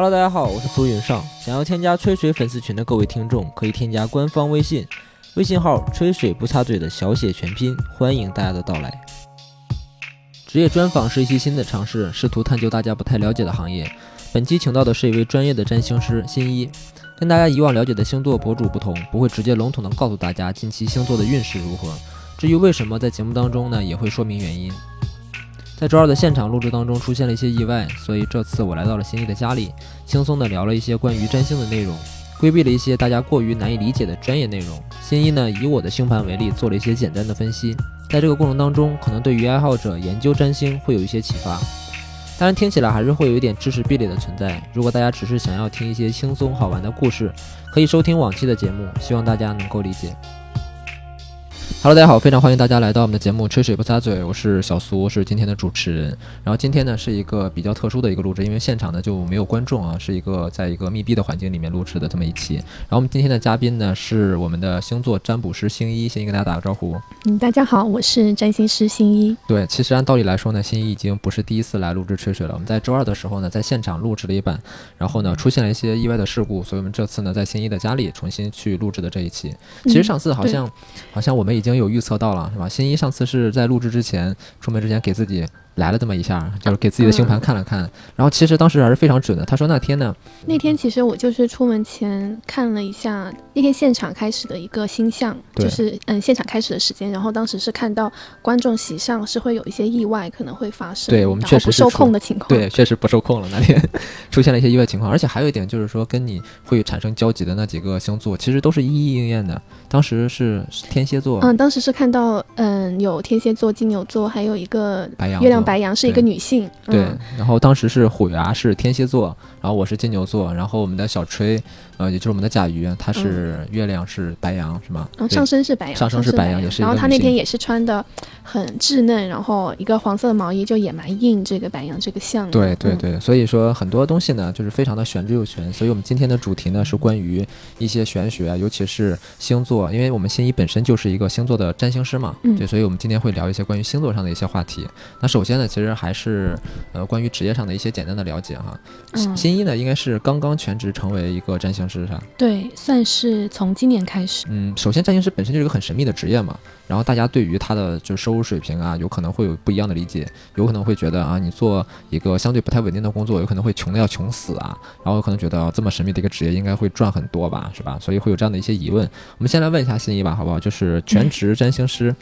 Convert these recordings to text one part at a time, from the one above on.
Hello，大家好，我是苏云上。想要添加吹水粉丝群的各位听众，可以添加官方微信，微信号“吹水不擦嘴”的小写全拼，欢迎大家的到来。职业专访是一期新的尝试，试图探究大家不太了解的行业。本期请到的是一位专业的占星师新一，跟大家以往了解的星座博主不同，不会直接笼统的告诉大家近期星座的运势如何。至于为什么，在节目当中呢，也会说明原因。在周二的现场录制当中出现了一些意外，所以这次我来到了新一的家里，轻松的聊了一些关于占星的内容，规避了一些大家过于难以理解的专业内容。新一呢，以我的星盘为例，做了一些简单的分析，在这个过程当中，可能对于爱好者研究占星会有一些启发。当然，听起来还是会有一点知识壁垒的存在。如果大家只是想要听一些轻松好玩的故事，可以收听往期的节目，希望大家能够理解。Hello，大家好，非常欢迎大家来到我们的节目《吹水不擦嘴》，我是小苏，是今天的主持人。然后今天呢是一个比较特殊的一个录制，因为现场呢就没有观众啊，是一个在一个密闭的环境里面录制的这么一期。然后我们今天的嘉宾呢是我们的星座占卜师星一，先跟大家打个招呼。嗯，大家好，我是占星师星一。对，其实按道理来说呢，星一已经不是第一次来录制吹水了。我们在周二的时候呢，在现场录制了一版，然后呢出现了一些意外的事故，所以我们这次呢在星一的家里重新去录制的这一期。其实上次好像，好像我们已经已经有预测到了。是吧？新一上次是在录制之前出门之前给自己。来了这么一下，就是给自己的星盘看了看，然后其实当时还是非常准的。他说那天呢，那天其实我就是出门前看了一下那天现场开始的一个星象，就是嗯现场开始的时间，然后当时是看到观众席上是会有一些意外可能会发生，对我们确实不受控的情况，对，确实不受控了。那天 出现了一些意外情况，而且还有一点就是说跟你会产生交集的那几个星座，其实都是一一应验的。当时是天蝎座，嗯，当时是看到嗯有天蝎座、金牛座，还有一个白羊月亮。白羊是一个女性，对。然后当时是虎牙是天蝎座，然后我是金牛座，然后我们的小吹。呃，也就是我们的甲鱼，它是月亮是白羊，是吗？上升是白羊，上升是白羊，也是。然后他那天也是穿的很稚嫩，然后一个黄色的毛衣，就也蛮应这个白羊这个象。对对对，所以说很多东西呢，就是非常的玄之又玄。所以我们今天的主题呢，是关于一些玄学，尤其是星座，因为我们心仪本身就是一个星座的占星师嘛，对，所以我们今天会聊一些关于星座上的一些话题。那首先呢，其实还是呃关于职业上的一些简单的了解哈。新一呢，应该是刚刚全职成为一个占星师。是吧对，算是从今年开始。嗯，首先占星师本身就是一个很神秘的职业嘛，然后大家对于他的就是收入水平啊，有可能会有不一样的理解，有可能会觉得啊，你做一个相对不太稳定的工作，有可能会穷的要穷死啊，然后有可能觉得这么神秘的一个职业应该会赚很多吧，是吧？所以会有这样的一些疑问。我们先来问一下新一吧，好不好？就是全职占星师。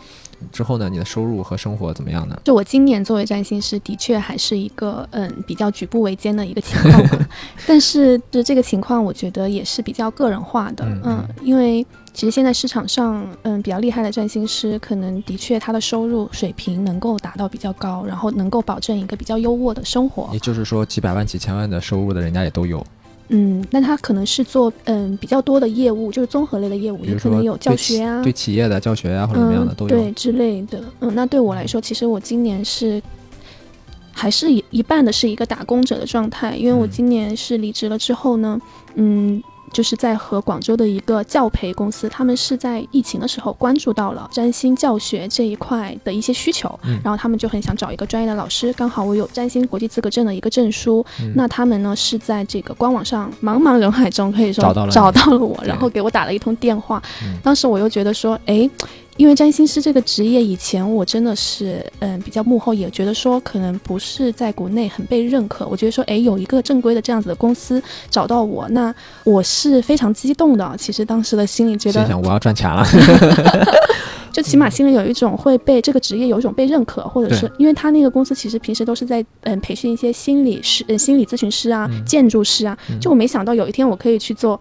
之后呢？你的收入和生活怎么样呢？就我今年作为占星师，的确还是一个嗯比较举步维艰的一个情况。但是就这个情况，我觉得也是比较个人化的。嗯，因为其实现在市场上嗯比较厉害的占星师，可能的确他的收入水平能够达到比较高，然后能够保证一个比较优渥的生活。也就是说，几百万、几千万的收入的人家也都有。嗯，那他可能是做嗯比较多的业务，就是综合类的业务，也可能有教学啊，对企业的教学啊或者什么样的都有，对之类的。嗯，那对我来说，其实我今年是还是一一半的是一个打工者的状态，因为我今年是离职了之后呢，嗯。就是在和广州的一个教培公司，他们是在疫情的时候关注到了占星教学这一块的一些需求，然后他们就很想找一个专业的老师，刚好我有占星国际资格证的一个证书，那他们呢是在这个官网上茫茫人海中可以说找到了找到了我，然后给我打了一通电话，当时我又觉得说，哎。因为占星师这个职业，以前我真的是嗯比较幕后，也觉得说可能不是在国内很被认可。我觉得说，哎，有一个正规的这样子的公司找到我，那我是非常激动的。其实当时的心里觉得，想我要赚钱了，就起码心里有一种会被这个职业有一种被认可，或者是因为他那个公司其实平时都是在嗯培训一些心理师、心理咨询师啊、建筑师啊，就我没想到有一天我可以去做。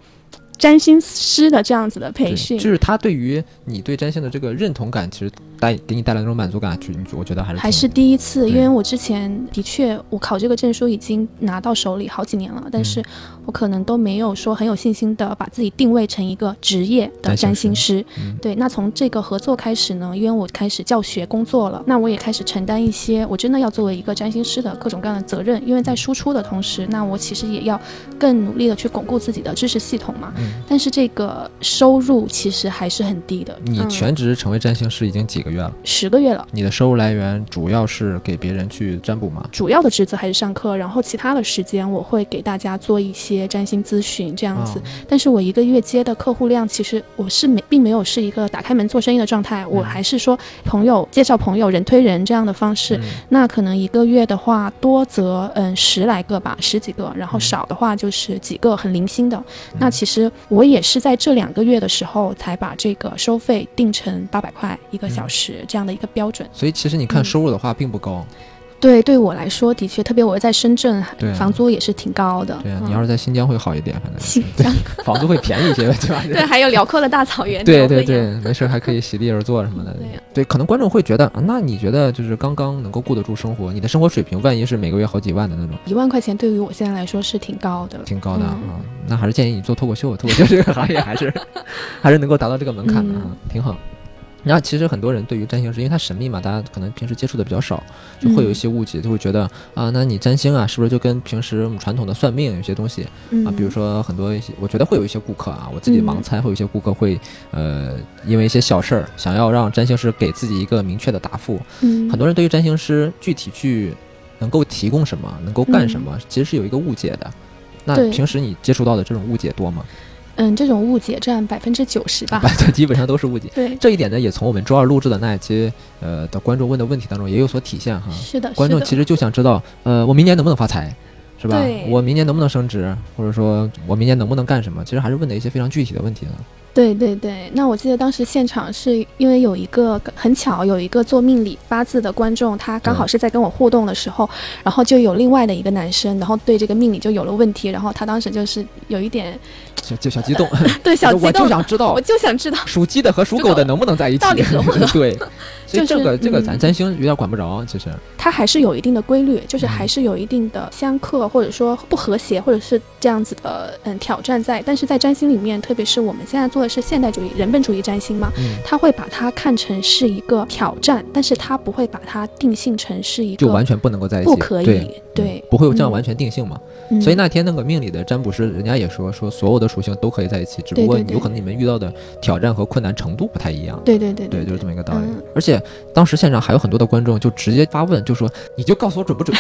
占星师的这样子的培训，就是他对于你对占星的这个认同感，其实带给你带来那种满足感，就我觉得还是还是第一次，因为我之前的确我考这个证书已经拿到手里好几年了，但是我可能都没有说很有信心的把自己定位成一个职业的占星师。对，那从这个合作开始呢，因为我开始教学工作了，那我也开始承担一些我真的要作为一个占星师的各种各样的责任，因为在输出的同时，那我其实也要更努力的去巩固自己的知识系统嘛。嗯，但是这个收入其实还是很低的。你嗯全职成为占星师已经几个月了？十个月了，你的收入来源主要是给别人去占卜吗？主要的职责还是上课，然后其他的时间我会给大家做一些占星咨询这样子。哦但是我一个月接的客户量，其实我是没并没有是一个打开门做生意的状态，我还是说朋友介绍朋友，人推人这样的方式。嗯那可能一个月的话，多则嗯十来个吧，十几个，然后嗯少的话就是几个很零星的。那其实我也是在这两个月的时候才把这个收费定成八百块一个小时这样的一个标准。所以其实你看嗯收入的话并不高。对，对我来说的确，特别我在深圳对，房租也是挺高的。对啊，嗯你要是在新疆会好一点，反正新疆 房租会便宜一些，对吧？对，还有辽阔的大草原。对对对，没事还可以席地而坐什么的。对可能观众会觉得，啊那你觉得就是刚刚能够顾得住生活，你的生活水平，万一是每个月好几万的那种，一万块钱对于我现在来说是挺高的。挺高的啊、嗯那还是建议你做脱口秀，脱口秀这个行业还是 还是能够达到这个门槛的挺好。然后其实很多人对于占星师，因为它神秘嘛，大家可能平时接触的比较少，就会有一些误解，就会觉得啊，那你占星啊，是不是就跟平时我们传统的算命有些东西嗯啊？比如说很多一些，我觉得会有一些顾客啊，我自己盲猜，会有一些顾客会呃，因为一些小事儿，想要让占星师给自己一个明确的答复。嗯，很多人对于占星师具体去能够提供什么，能够干什么，其实是有一个误解的。那平时你接触到的这种误解多吗？嗯，这种误解占百分之九十吧。这基本上都是误解。对，这一点呢，也从我们周二录制的那一期呃的观众问的问题当中也有所体现哈。是的，是的观众其实就想知道，呃，我明年能不能发财，是吧对？我明年能不能升职，或者说我明年能不能干什么？其实还是问的一些非常具体的问题呢。对对对，那我记得当时现场是因为有一个很巧，有一个做命理八字的观众，他刚好是在跟我互动的时候，然后就有另外的一个男生，然后对这个命理就有了问题，然后他当时就是有一点小就小激动，对小激我就动，想知道我就想知道，属鸡的和属狗的能不能在一起？到底合不合 对，所以就是这个这个嗯咱占星有点管不着，其实。它还是有一定的规律，就是嗯还是有一定的相克，或者说不和谐，或者是这样子的嗯挑战在。但是在占星里面，特别是我们现在做的是现代主义、人本主义占星嘛，嗯，他会把它看成是一个挑战，但是他不会把它定性成是一个就完全不能够在一起，不可以对不会有这样嗯完全定性嘛。嗯所以那天那个命理的占卜师，人家也说说所有的属性都可以在一起，只不过有可能你们遇到的挑战和困难程度不太一样。对对对对，就是这么一个道理。嗯而且当时现场还有很多的观众就直接发问，就说你就告诉我准不准，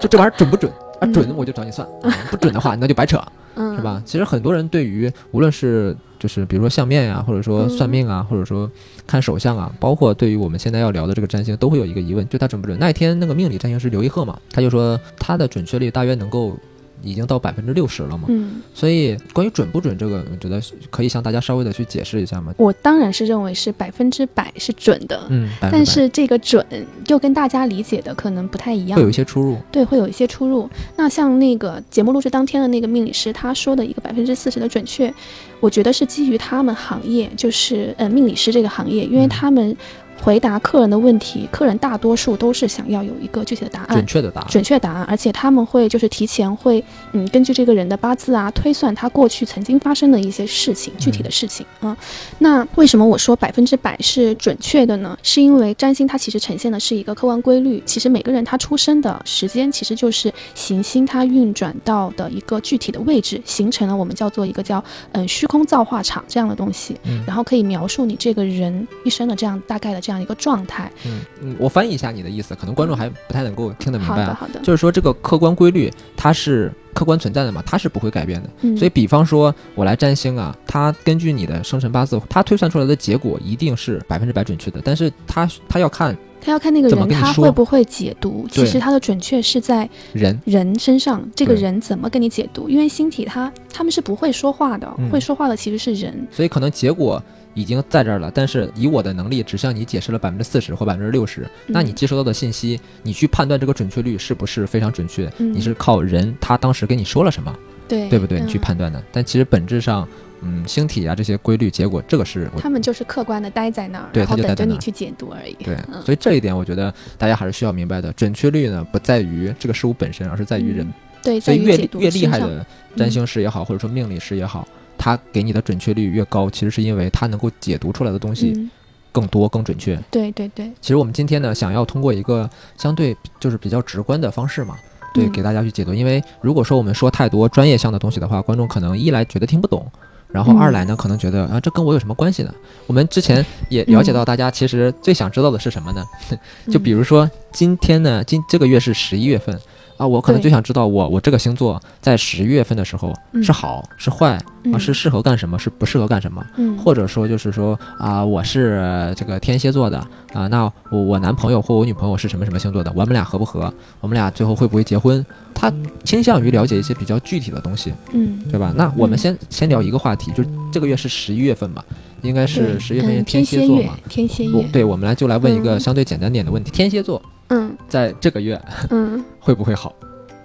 就这玩意儿准不准啊？嗯准我就找你算，啊不准的话那就白扯，嗯是吧？其实很多人对于无论是就是比如说相面呀、或者说算命啊，或者说看手相啊，包括对于我们现在要聊的这个占星，都会有一个疑问，就它准不准？那一天那个命理占星师刘一鹤嘛，他就说他的准确率大约能够已经到百分之六十了嘛。嗯，所以关于准不准这个，我觉得可以向大家稍微的去解释一下嘛。我当然是认为是百分之百是准的，嗯，但是这个准又跟大家理解的可能不太一样会有一。些出入。对，会有一些出入。那像那个节目录制当天的那个命理师，他说的一个百分之四十的准确，我觉得是基于他们行业，就是呃命理师这个行业，因为嗯他们回答客人的问题，客人大多数都是想要有一个具体的答案准。确的答案。准确答案，而且他们会就是提前会，嗯，根据这个人的八字啊，推算他过去曾经发生的一些事情，具体的事情啊。那为什么我说百分之百是准确的呢？是因为占星它其实呈现的是一个客观规律，其实每个人他出生的时间其实就是行星它运转到的一个具体的位置，形成了我们叫做一个叫嗯虚空造化场这样的东西，嗯然后可以描述你这个人一生的这样大概的这样一个状态。嗯嗯，我翻译一下你的意思，可能观众还不太能够听得明好的。好的，就是说，这个客观规律它是客观存在的嘛，它是不会改变的。嗯，所以，比方说我来占星啊，它根据你的生辰八字，它推算出来的结果一定是百分之百准确的。但是它它要看他要看那个人他会不会解读，其实他的准确是在人，人身上，这个人怎么跟你解读？因为星体它他们是不会说话的，嗯会说话的其实是人。所以可能结果已经在这儿了，但是以我的能力只向你解释了百分之四十或百分之六十，那你嗯接收到的信息，你去判断这个准确率是不是非常准确，嗯你是靠人他当时跟你说了什么，对对不对？嗯你去判断的。但其实本质上，嗯，星体啊这些规律结果，这个是他们就是客观的待在那儿，对他就等着你去解读而已。对，嗯所以这一点我觉得大家还是需要明白的。准确率呢，不在于这个事物本身，而是在于人。嗯对，所以越厉害的占星师也好，或者说命理师也好，他给你的准确率越高，其实是因为它能够解读出来的东西嗯，更多、更准确。对对对，其实我们今天呢，想要通过一个相对就是比较直观的方式嘛，对，嗯给大家去解读。因为如果说我们说太多专业项的东西的话，观众可能一来觉得听不懂，然后二来呢，可能觉得啊，这跟我有什么关系呢？我们之前也了解到，大家其实最想知道的是什么呢？就比如说今天呢，今这个月是十一月份。啊，我可能就想知道，我我这个星座在十一月份的时候是好是坏啊，是适合干什么，是不适合干什么？嗯，或者说就是说啊，我是这个天蝎座的啊，那我我男朋友或我女朋友是什么什么星座的？我们俩合不合？我们俩最后会不会结婚？他倾向于了解一些比较具体的东西，嗯，对吧？那我们先先聊一个话题，就这个月是十一月份嘛，应该是十月份天蝎座嘛，天蝎座。对，我们来就来问一个相对简单点的问题：天蝎座，嗯，在这个月，嗯，会不会好？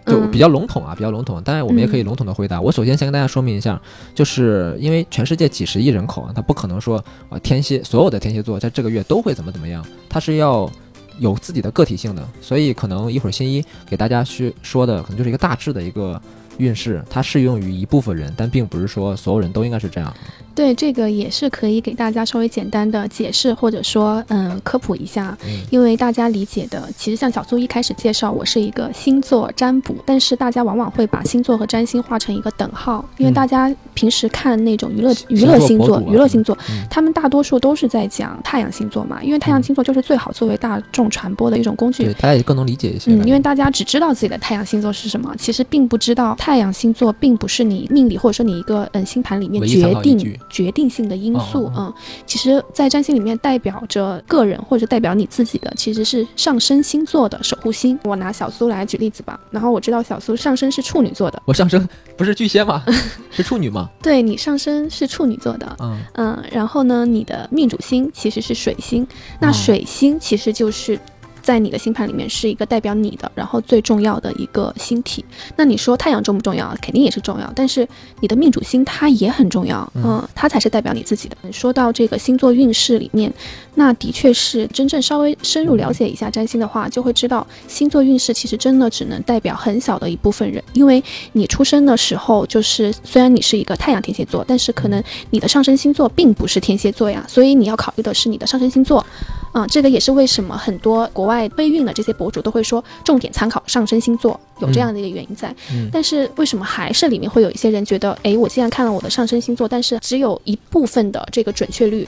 就比较笼统啊，比较笼统。当然，我们也可以笼统的回答。我首先先跟大家说明一下，就是因为全世界几十亿人口啊，他不可能说啊天蝎所有的天蝎座在这个月都会怎么怎么样，他是要有自己的个体性的。所以可能一会儿新一给大家去说的，可能就是一个大致的一个运势，它适用于一部分人，但并不是说所有人都应该是这样。对这个也是可以给大家稍微简单的解释，或者说嗯科普一下，因为大家理解的，其实像小苏一开始介绍，我是一个星座占卜，但是大家往往会把星座和占星画成一个等号，因为大家平时看那种娱乐娱乐星座、娱乐星座，他们大多数都是在讲太阳星座嘛，因为太阳星座就是最好作为大众传播的一种工具，对，大家也更能理解一些。嗯，因为大家只知道自己的太阳星座是什么，其实并不知道太阳星座并不是你命理或者说你一个嗯星盘里面决定。决定性的因素，嗯，其实，在占星里面代表着个人或者代表你自己的，其实是上升星座的守护星。我拿小苏来举例子吧，然后我知道小苏上升是处女座的，我上升不是巨蟹吗？是处女吗？对你上升是处女座的，嗯嗯，然后呢，你的命主星其实是水星，那水星其实就是。在你的星盘里面是一个代表你的，然后最重要的一个星体。那你说太阳重不重要？肯定也是重要。但是你的命主星它也很重要，嗯，它才是代表你自己的。说到这个星座运势里面，那的确是真正稍微深入了解一下占星的话，就会知道星座运势其实真的只能代表很小的一部分人。因为你出生的时候，就是虽然你是一个太阳天蝎座，但是可能你的上升星座并不是天蝎座呀，所以你要考虑的是你的上升星座。啊，这个也是为什么很多国外备孕的这些博主都会说重点参考上升星座，有这样的一个原因在。但是为什么还是里面会有一些人觉得，哎，我既然看了我的上升星座，但是只有一部分的这个准确率。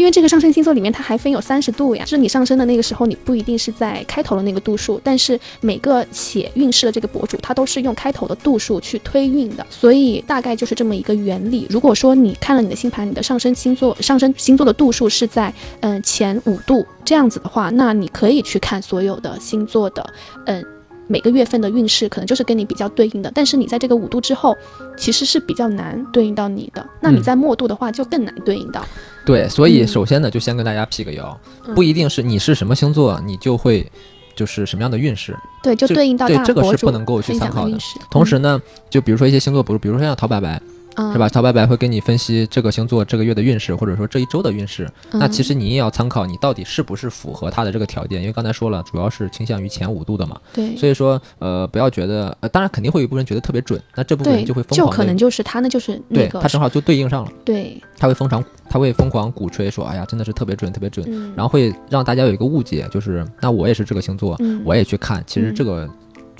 因为这个上升星座里面它还分有三十度呀，就是你上升的那个时候，你不一定是在开头的那个度数，但是每个写运势的这个博主他都是用开头的度数去推运的，所以大概就是这么一个原理。如果说你看了你的星盘，你的上升星座上升星座的度数是在嗯前五度这样子的话，那你可以去看所有的星座的嗯。每个月份的运势可能就是跟你比较对应的，但是你在这个五度之后，其实是比较难对应到你的。那你在末度的话，就更难对应到。对，所以首先呢，就先跟大家辟个谣，不一定是你是什么星座，你就会就是什么样的运势。对，就对应到对这个是不能够去参考的。同时呢，就比如说一些星座，比如比如说像陶白白。是吧？陶白白会跟你分析这个星座这个月的运势，或者说这一周的运势。那其实你也要参考你到底是不是符合他的这个条件，因为刚才说了，主要是倾向于前五度的嘛。对。所以说，呃，不要觉得，呃，当然肯定会有一部分人觉得特别准，那这部分人就会疯狂。就可能就是他，那就是那个。他正好就对应上了。对。他会疯狂，他会疯狂鼓吹说：“哎呀，真的是特别准，特别准。”然后会让大家有一个误解，就是那我也是这个星座，我也去看，其实这个。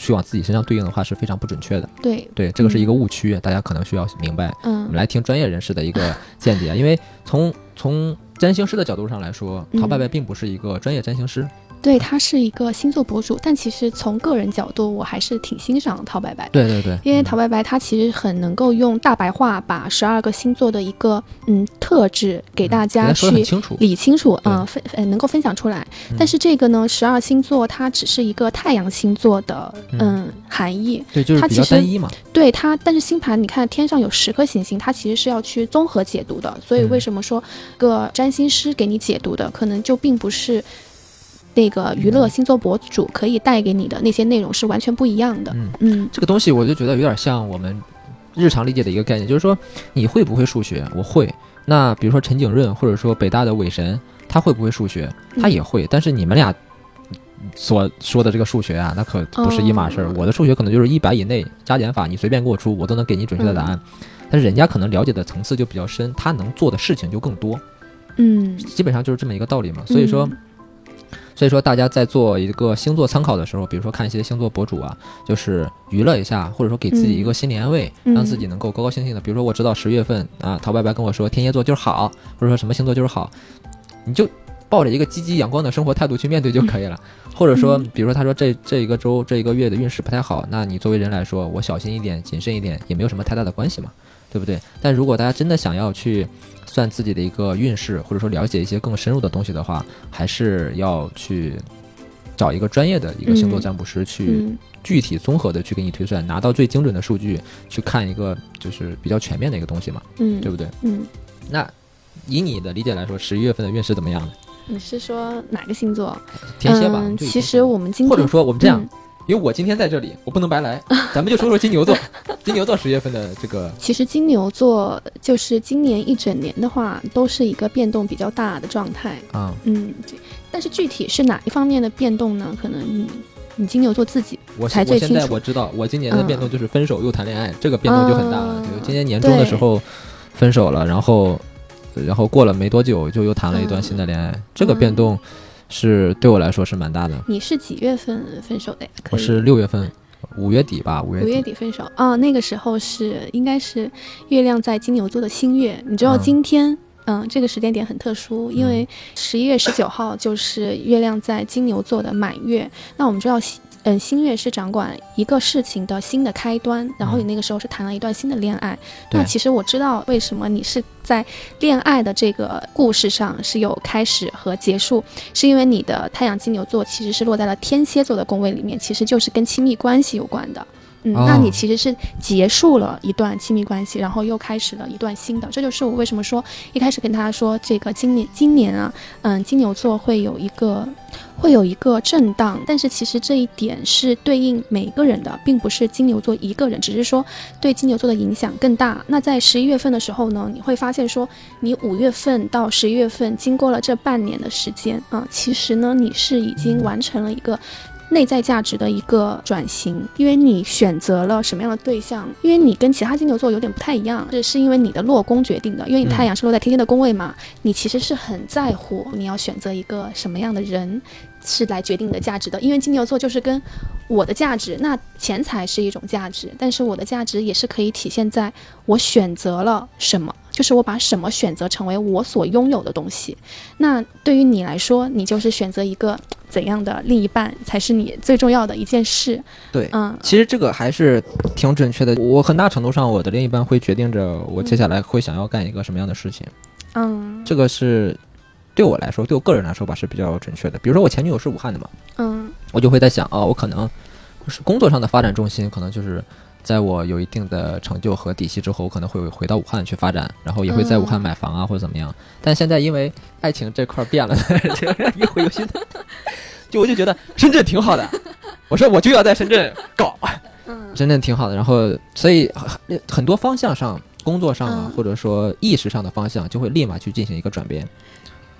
去往自己身上对应的话是非常不准确的。对对，这个是一个误区，大家可能需要明白。嗯，我们来听专业人士的一个见解，因为从从占星师的角度上来说，陶白白并不是一个专业占星师。对他是一个星座博主，但其实从个人角度，我还是挺欣赏陶白白。对对对，因为陶白白他其实很能够用大白话把十二个星座的一个嗯特质给大家去理清楚，嗯分呃能够分享出来。但是这个呢，十二星座它只是一个太阳星座的嗯含义，对，就是比较单一嘛。对它，但是星盘你看天上有十颗行星，它其实是要去综合解读的。所以为什么说个占星师给你解读的，可能就并不是。那个娱乐星座博主可以带给你的那些内容是完全不一样的。嗯嗯，这个东西我就觉得有点像我们日常理解的一个概念，就是说你会不会数学？我会。那比如说陈景润，或者说北大的韦神，他会不会数学？他也会。但是你们俩所说的这个数学啊，那可不是一码事儿。我的数学可能就是一百以内加减法，你随便给我出，我都能给你准确的答案。但是人家可能了解的层次就比较深，他能做的事情就更多。嗯，基本上就是这么一个道理嘛。所以说。所以说大家在做一个星座参考的时候，比如说看一些星座博主啊，就是娱乐一下，或者说给自己一个心理安慰，嗯让自己能够高高兴兴的。比如说我知道十月份啊，陶白白跟我说天蝎座就是好，或者说什么星座就是好，你就抱着一个积极阳光的生活态度去面对就可以了。或者说，比如说他说这这一个周这一个月的运势不太好，那你作为人来说，我小心一点、谨慎一点，也没有什么太大的关系嘛，对不对？但如果大家真的想要去算自己的一个运势，或者说了解一些更深入的东西的话，还是要去找一个专业的一个星座占卜师去嗯具体综合的去给你推算，拿到最精准的数据，去看一个就是比较全面的一个东西嘛，嗯，对不对？嗯，那以你的理解来说，十一月份的运势怎么样呢？你是说哪个星座？天蝎吧，嗯，其实我们今天或者说我们这样，嗯因为我今天在这里，我不能白来，咱们就说说金牛座，金牛座十月份的这个其实金牛座就是今年一整年的话，都是一个变动比较大的状态。啊、嗯，对但是具体是哪一方面的变动呢？可能你你金牛座自己我才我现最清楚在我知道，我今年的嗯变动就是分手又谈恋爱，这个变动就很大了。今年年中的时候分手了，然后然后过了没多久就又谈了一段新的恋爱，这个变动是对我来说是蛮大的。你是几月份分手的呀？我是六月份，五月底吧，五月五月底。分手啊、那个时候是应该是月亮在金牛座的新月。你知道嗯今天，嗯这个时间点很特殊，因为十一月十九号就是月亮在金牛座的满月。那我们知道新。嗯，新月是掌管一个事情的新的开端，然后你那个时候是谈了一段新的恋爱。那其实我知道为什么你是在恋爱的这个故事上是有开始和结束，是因为你的太阳金牛座其实是落在了天蝎座的宫位里面，其实就是跟亲密关系有关的。嗯，哦那你其实是结束了一段亲密关系，然后又开始了一段新的。这就是我为什么说一开始跟大家说这个今年今年啊，嗯，金牛座会有一个会有一个震荡，但是其实这一点是对应每个人的，并不是金牛座一个人，只是说对金牛座的影响更大。那在十一月份的时候呢，你会发现说，你五月份到十一月份经过了这半年的时间啊，其实呢，你是已经完成了一个。内在价值的一个转型，因为你选择了什么样的对象，因为你跟其他金牛座有点不太一样，这是因为你的落宫决定的，因为你太阳是落在天蝎的宫位嘛，你其实是很在乎你要选择一个什么样的人，是来决定你的价值的。因为金牛座就是跟我的价值，那钱财是一种价值，但是我的价值也是可以体现在我选择了什么，就是我把什么选择成为我所拥有的东西。那对于你来说，你就是选择一个怎样的另一半才是你最重要的一件事。对，嗯其实这个还是挺准确的。我很大程度上，我的另一半会决定着我接下来会想要干一个什么样的事情。嗯这个是对我来说，对我个人来说吧，是比较准确的。比如说我前女友是武汉的嘛，嗯我就会在想啊、我可能是工作上的发展重心，可能就是在我有一定的成就和底气之后，我可能会回到武汉去发展，然后也会在武汉嗯买房啊、或者怎么样。但现在因为爱情这块儿变了，就是一回有新的，就我就觉得深圳挺好的，我说我就要在深圳搞，嗯 深圳挺好的。然后所以很很多方向上。工作上啊，嗯或者说意识上的方向，就会立马去进行一个转变。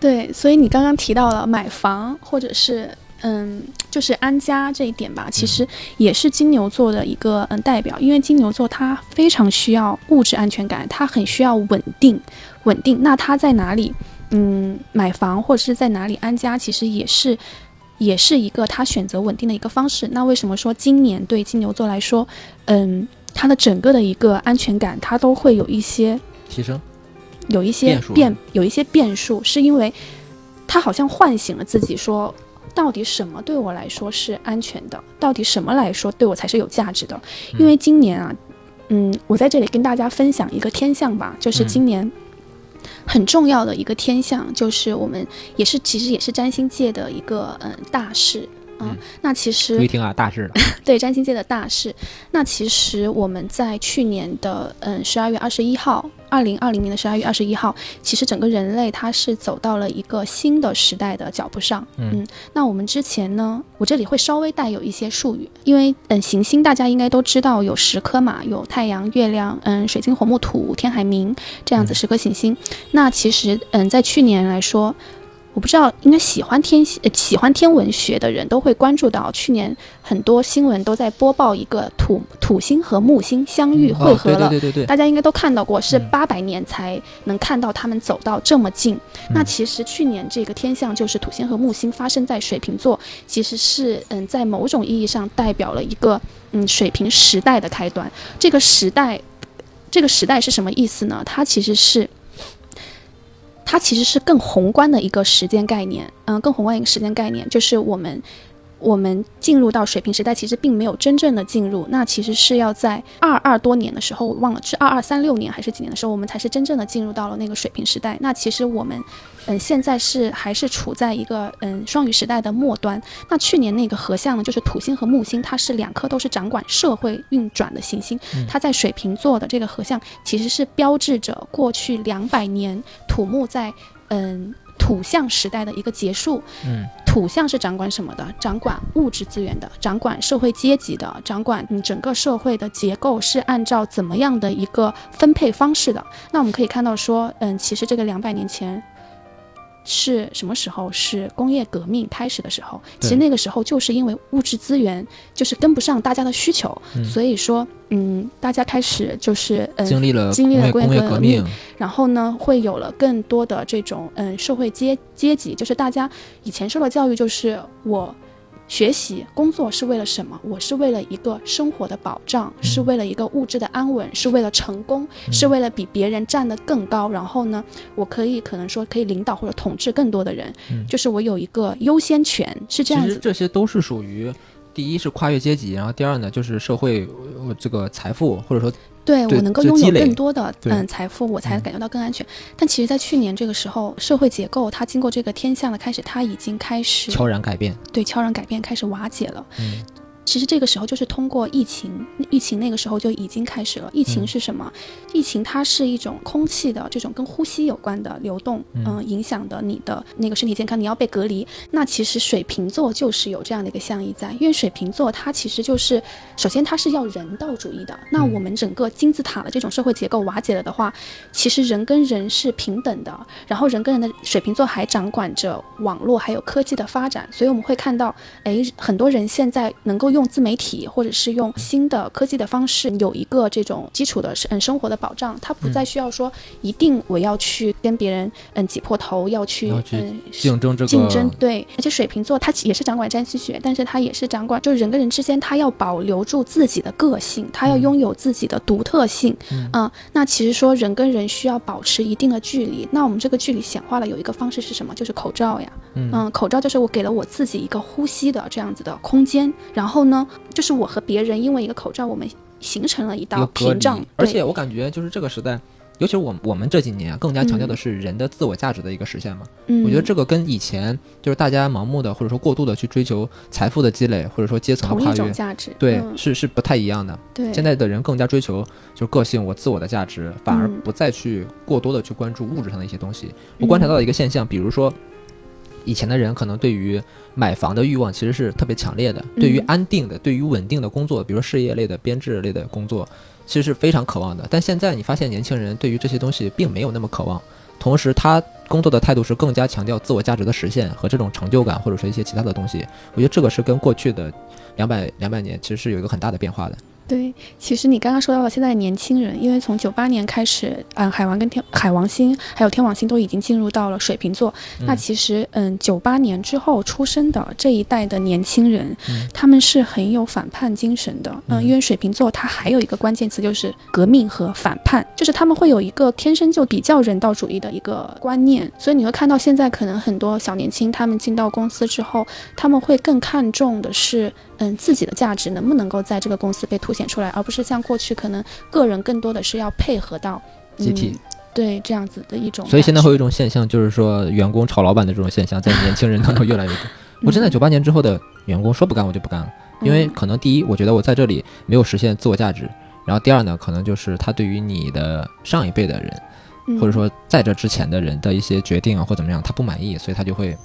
对，所以你刚刚提到了买房，或者是嗯，就是安家这一点吧，其实也是金牛座的一个嗯代表，因为金牛座它非常需要物质安全感，他很需要稳定，稳定。那他在哪里嗯买房或者是在哪里安家，其实也是。也是一个他选择稳定的一个方式。那为什么说今年对金牛座来说，嗯，他的整个的一个安全感，他都会有一些提升，有一些变有一些变数，是因为他好像唤醒了自己说。到底什么对我来说是安全的？到底什么来说对我才是有价值的？因为今年啊，嗯，我在这里跟大家分享一个天象吧，就是今年很重要的一个天象，就是我们也是其实也是占星界的一个嗯大事啊、嗯那其实注意听啊，大事了。对占星界的大事。那其实我们在去年的嗯十二月二十一号，二零二零年的十二月二十一号，其实整个人类它是走到了一个新的时代的脚步上。嗯那我们之前呢，我这里会稍微带有一些术语，因为嗯行星大家应该都知道有十颗嘛，有太阳、月亮、嗯水晶、火木土、天海冥这样子嗯十颗行星。那其实嗯在去年来说。我不知道，应该喜欢天呃喜欢天文学的人都会关注到，去年很多新闻都在播报一个土土星和木星相遇汇合了，对对对对，大家应该都看到过，是嗯八百年才能看到他们走到这么近。那嗯其实去年这个天象就是土星和木星发生在水瓶座，其实是嗯在某种意义上代表了一个嗯水瓶时代的开端。这个时代，这个时代是什么意思呢？它其实是。它其实是更宏观的一个时间概念，嗯，更宏观一个时间概念，就是我们我们进入到水平时代，其实并没有真正的进入，那其实是要在二二多年的时候，我忘了是二二三六年还是几年的时候，我们才是真正的进入到了那个水平时代。那其实我们，嗯，现在是还是处在一个嗯双鱼时代的末端。那去年那个合相呢，就是土星和木星，它是两颗都是掌管社会运转的行星，嗯它在水瓶座的这个合相，其实是标志着过去两百年土木在嗯土象时代的一个结束。嗯土象是掌管什么的？掌管物质资源的，掌管社会阶级的，掌管你整个社会的结构是按照怎么样的一个分配方式的。那我们可以看到说，嗯，其实这个两百年前。是什么时候？是工业革命开始的时候。其实那个时候就是因为物质资源就是跟不上大家的需求，嗯所以说，嗯，大家开始就是嗯经历了经历了工业革命，然后呢，会有了更多的这种嗯社会阶阶级，就是大家以前受的教育就是我学习工作是为了什么？我是为了一个生活的保障，嗯是为了一个物质的安稳，是为了成功，是为了比别人站得更高。然后呢，我可以可能说可以领导或者统治更多的人，嗯就是我有一个优先权，是这其实样子。这些都是属于。第一是跨越阶级，然后第二呢就是社会呃这个财富或者说对对我能够拥有更多的嗯财富，我才嗯感觉到更安全。但其实，在去年这个时候，社会结构它经过这个天象的开始，它已经开始悄然改变。对悄然改变，开始瓦解了。嗯其实这个时候就是通过疫情，疫情那个时候就已经开始了。疫情嗯是什么？疫情它是一种空气的这种跟呼吸有关的流动，嗯嗯、影响的你的那个身体健康，你要被隔离。那其实水瓶座就是有这样的一个象意在，因为水瓶座它其实就是，首先它是要人道主义的。那嗯我们整个金字塔的这种社会结构瓦解了的话，其实人跟人是平等的，然后人跟人的水瓶座还掌管着网络还有科技的发展，所以我们会看到，哎，很多人现在能够用自媒体或者是用新的科技的方式，有一个这种基础的嗯生活的保障，他不再需要说一定我要去跟别人嗯挤破头，要去要去嗯竞争这个竞争，对，而且水瓶座他也是掌管占星学，但是他也是掌管，就是人跟人之间，他要保留住自己的个性，他要嗯拥有自己的独特性。嗯嗯，那其实说人跟人需要保持一定的距离，那我们这个距离显化了有一个方式是什么？就是口罩呀。嗯嗯，口罩就是我给了我自己一个呼吸的这样子的空间，然后呢，就是我和别人因为一个口罩，我们形成了一道屏障，而且我感觉就是这个时代，尤其是我我们这几年啊，更加强调的嗯是人的自我价值的一个实现嘛。嗯，我觉得这个跟以前就是大家盲目的或者说过度的去追求财富的积累，或者说阶层的跨越，价值，对，嗯是是不太一样的。对，现在的人更加追求就是个性，我自我的价值，反而嗯不再去过多的去关注物质上的一些东西。我观察到的一个现象，比如说。以前的人可能对于买房的欲望其实是特别强烈的，对于嗯安定的、对于稳定的工作，比如说事业类的、编制类的工作，其实是非常渴望的。但现在你发现年轻人对于这些东西并没有那么渴望，同时他工作的态度是更加强调自我价值的实现和这种成就感，或者说一些其他的东西。我觉得这个是跟过去的两百两百年其实是有一个很大的变化的。对，其实你刚刚说到了现在的年轻人，因为从九八年开始，嗯，海王跟天海王星还有天王星都已经进入到了水瓶座。那嗯其实，嗯，九八年之后出生的这一代的年轻人，嗯他们是很有反叛精神的。嗯，嗯因为水瓶座它还有一个关键词就是革命和反叛，就是他们会有一个天生就比较人道主义的一个观念。所以你会看到现在可能很多小年轻他们进到公司之后，他们会更看重的是，嗯，自己的价值能不能够在这个公司被凸显出来，而不是像过去可能个人更多的是要配合到、嗯、集体。对这样子的一种。所以现在会有一种现象，就是说员工炒老板的这种现象，在 年轻人当中越来越多。我真的嗯。九八年之后的员工说不干我就不干了，因为嗯。可能第一，我觉得我在这里没有实现自我价值，然后第二呢，可能就是他对于你的上一辈的人，嗯。或者说在这之前的人的一些决定啊或怎么样，他不满意，所以他就会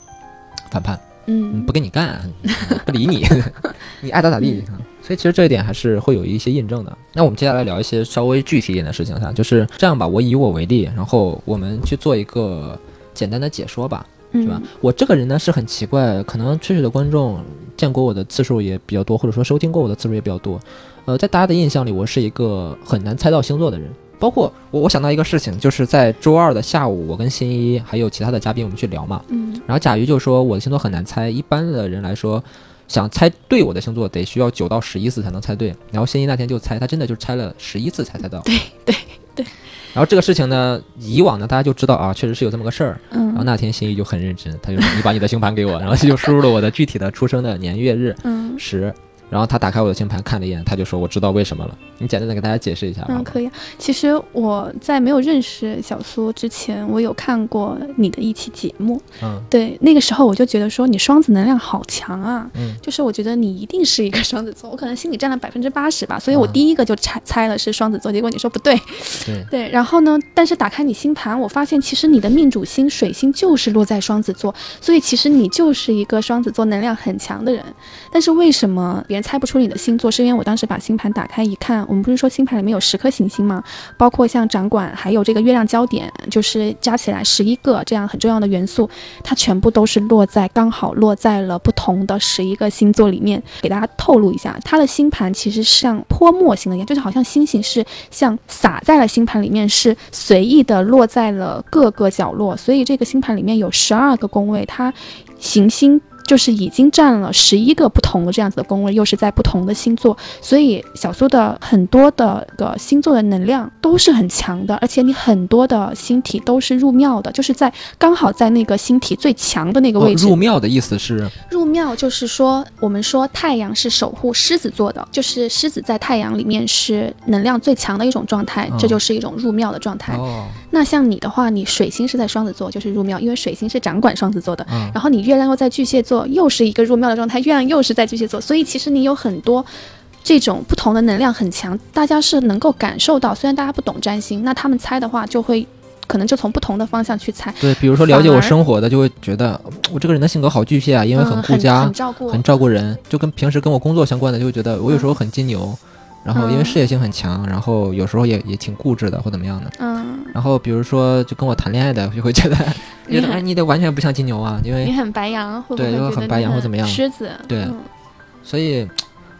反叛，嗯，嗯不跟你干，不理你，你爱咋咋地。所以其实这一点还是会有一些印证的。那我们接下来聊一些稍微具体一点的事情哈，就是这样吧。我以我为例，然后我们去做一个简单的解说吧。是吧？我这个人呢是很奇怪，可能吹水的观众见过我的次数也比较多，或者说收听过我的次数也比较多。呃，在大家的印象里，我是一个很难猜到星座的人。包括我，我想到一个事情，就是在周二的下午，我跟新一还有其他的嘉宾我们去聊嘛，嗯，然后甲鱼就说我的星座很难猜，一般的人来说，想猜对我的星座得需要九到十一次才能猜对。然后新一那天就猜，他真的就猜了十一次才猜到。对对对。然后这个事情呢，以往呢大家就知道啊，确实是有这么个事儿。嗯。然后那天新一就很认真，他就说你把你的星盘给我，然后他就输入了我的具体的出生的年月日时。然后他打开我的星盘看了一眼，他就说：“我知道为什么了。”你简单的给大家解释一下。嗯，可以。其实我在没有认识小苏之前，我有看过你的一期节目。嗯，对，那个时候我就觉得说你双子能量好强啊。嗯，就是我觉得你一定是一个双子座，我可能心里占了百分之八十吧，所以我第一个就猜猜了是双子座。结果你说不对。对。对，然后呢？但是打开你星盘，我发现其实你的命主星水星就是落在双子座，所以其实你就是一个双子座能量很强的人。但是为什么别人猜不出你的星座？是因为我当时把星盘打开一看，我们不是说星盘里面有十颗行星吗？包括像掌管，还有这个月亮焦点，就是加起来十一个这样很重要的元素，它全部都是落在刚好落在了不同的十一个星座里面。给大家透露一下，它的星盘其实像泼墨型的一样，就是好像星星是像洒在了星盘里面，是随意的落在了各个角落。所以这个星盘里面有十二个宫位，它行星。就是已经占了十一个不同的这样子的宫位，又是在不同的星座，所以小苏的很多的个星座的能量都是很强的，而且你很多的星体都是入庙的，就是在刚好在那个星体最强的那个位置。入庙的意思是？入庙就是说，我们说太阳是守护狮子座的，就是狮子在太阳里面是能量最强的一种状态，这就是一种入庙的状态。哦。那像你的话，你水星是在双子座，就是入庙，因为水星是掌管双子座的。嗯。然后你月亮又在巨蟹座。又是一个入庙的状态，月亮又是在巨蟹座，所以其实你有很多这种不同的能量很强，大家是能够感受到。虽然大家不懂占星，那他们猜的话就会可能就从不同的方向去猜。对，比如说了解我生活的，就会觉得我这个人的性格好巨蟹啊，因为很顾家、很照顾、很照顾人，就跟平时跟我工作相关的，就会觉得我有时候很金牛。然后因为事业心很强，然后有时候也也挺固执的或怎么样的。嗯。然后比如说就跟我谈恋爱的，就会觉得，觉得哎，你得完全不像金牛啊，因为你很白羊，对，因为很白羊或怎么样。狮子。对。所以。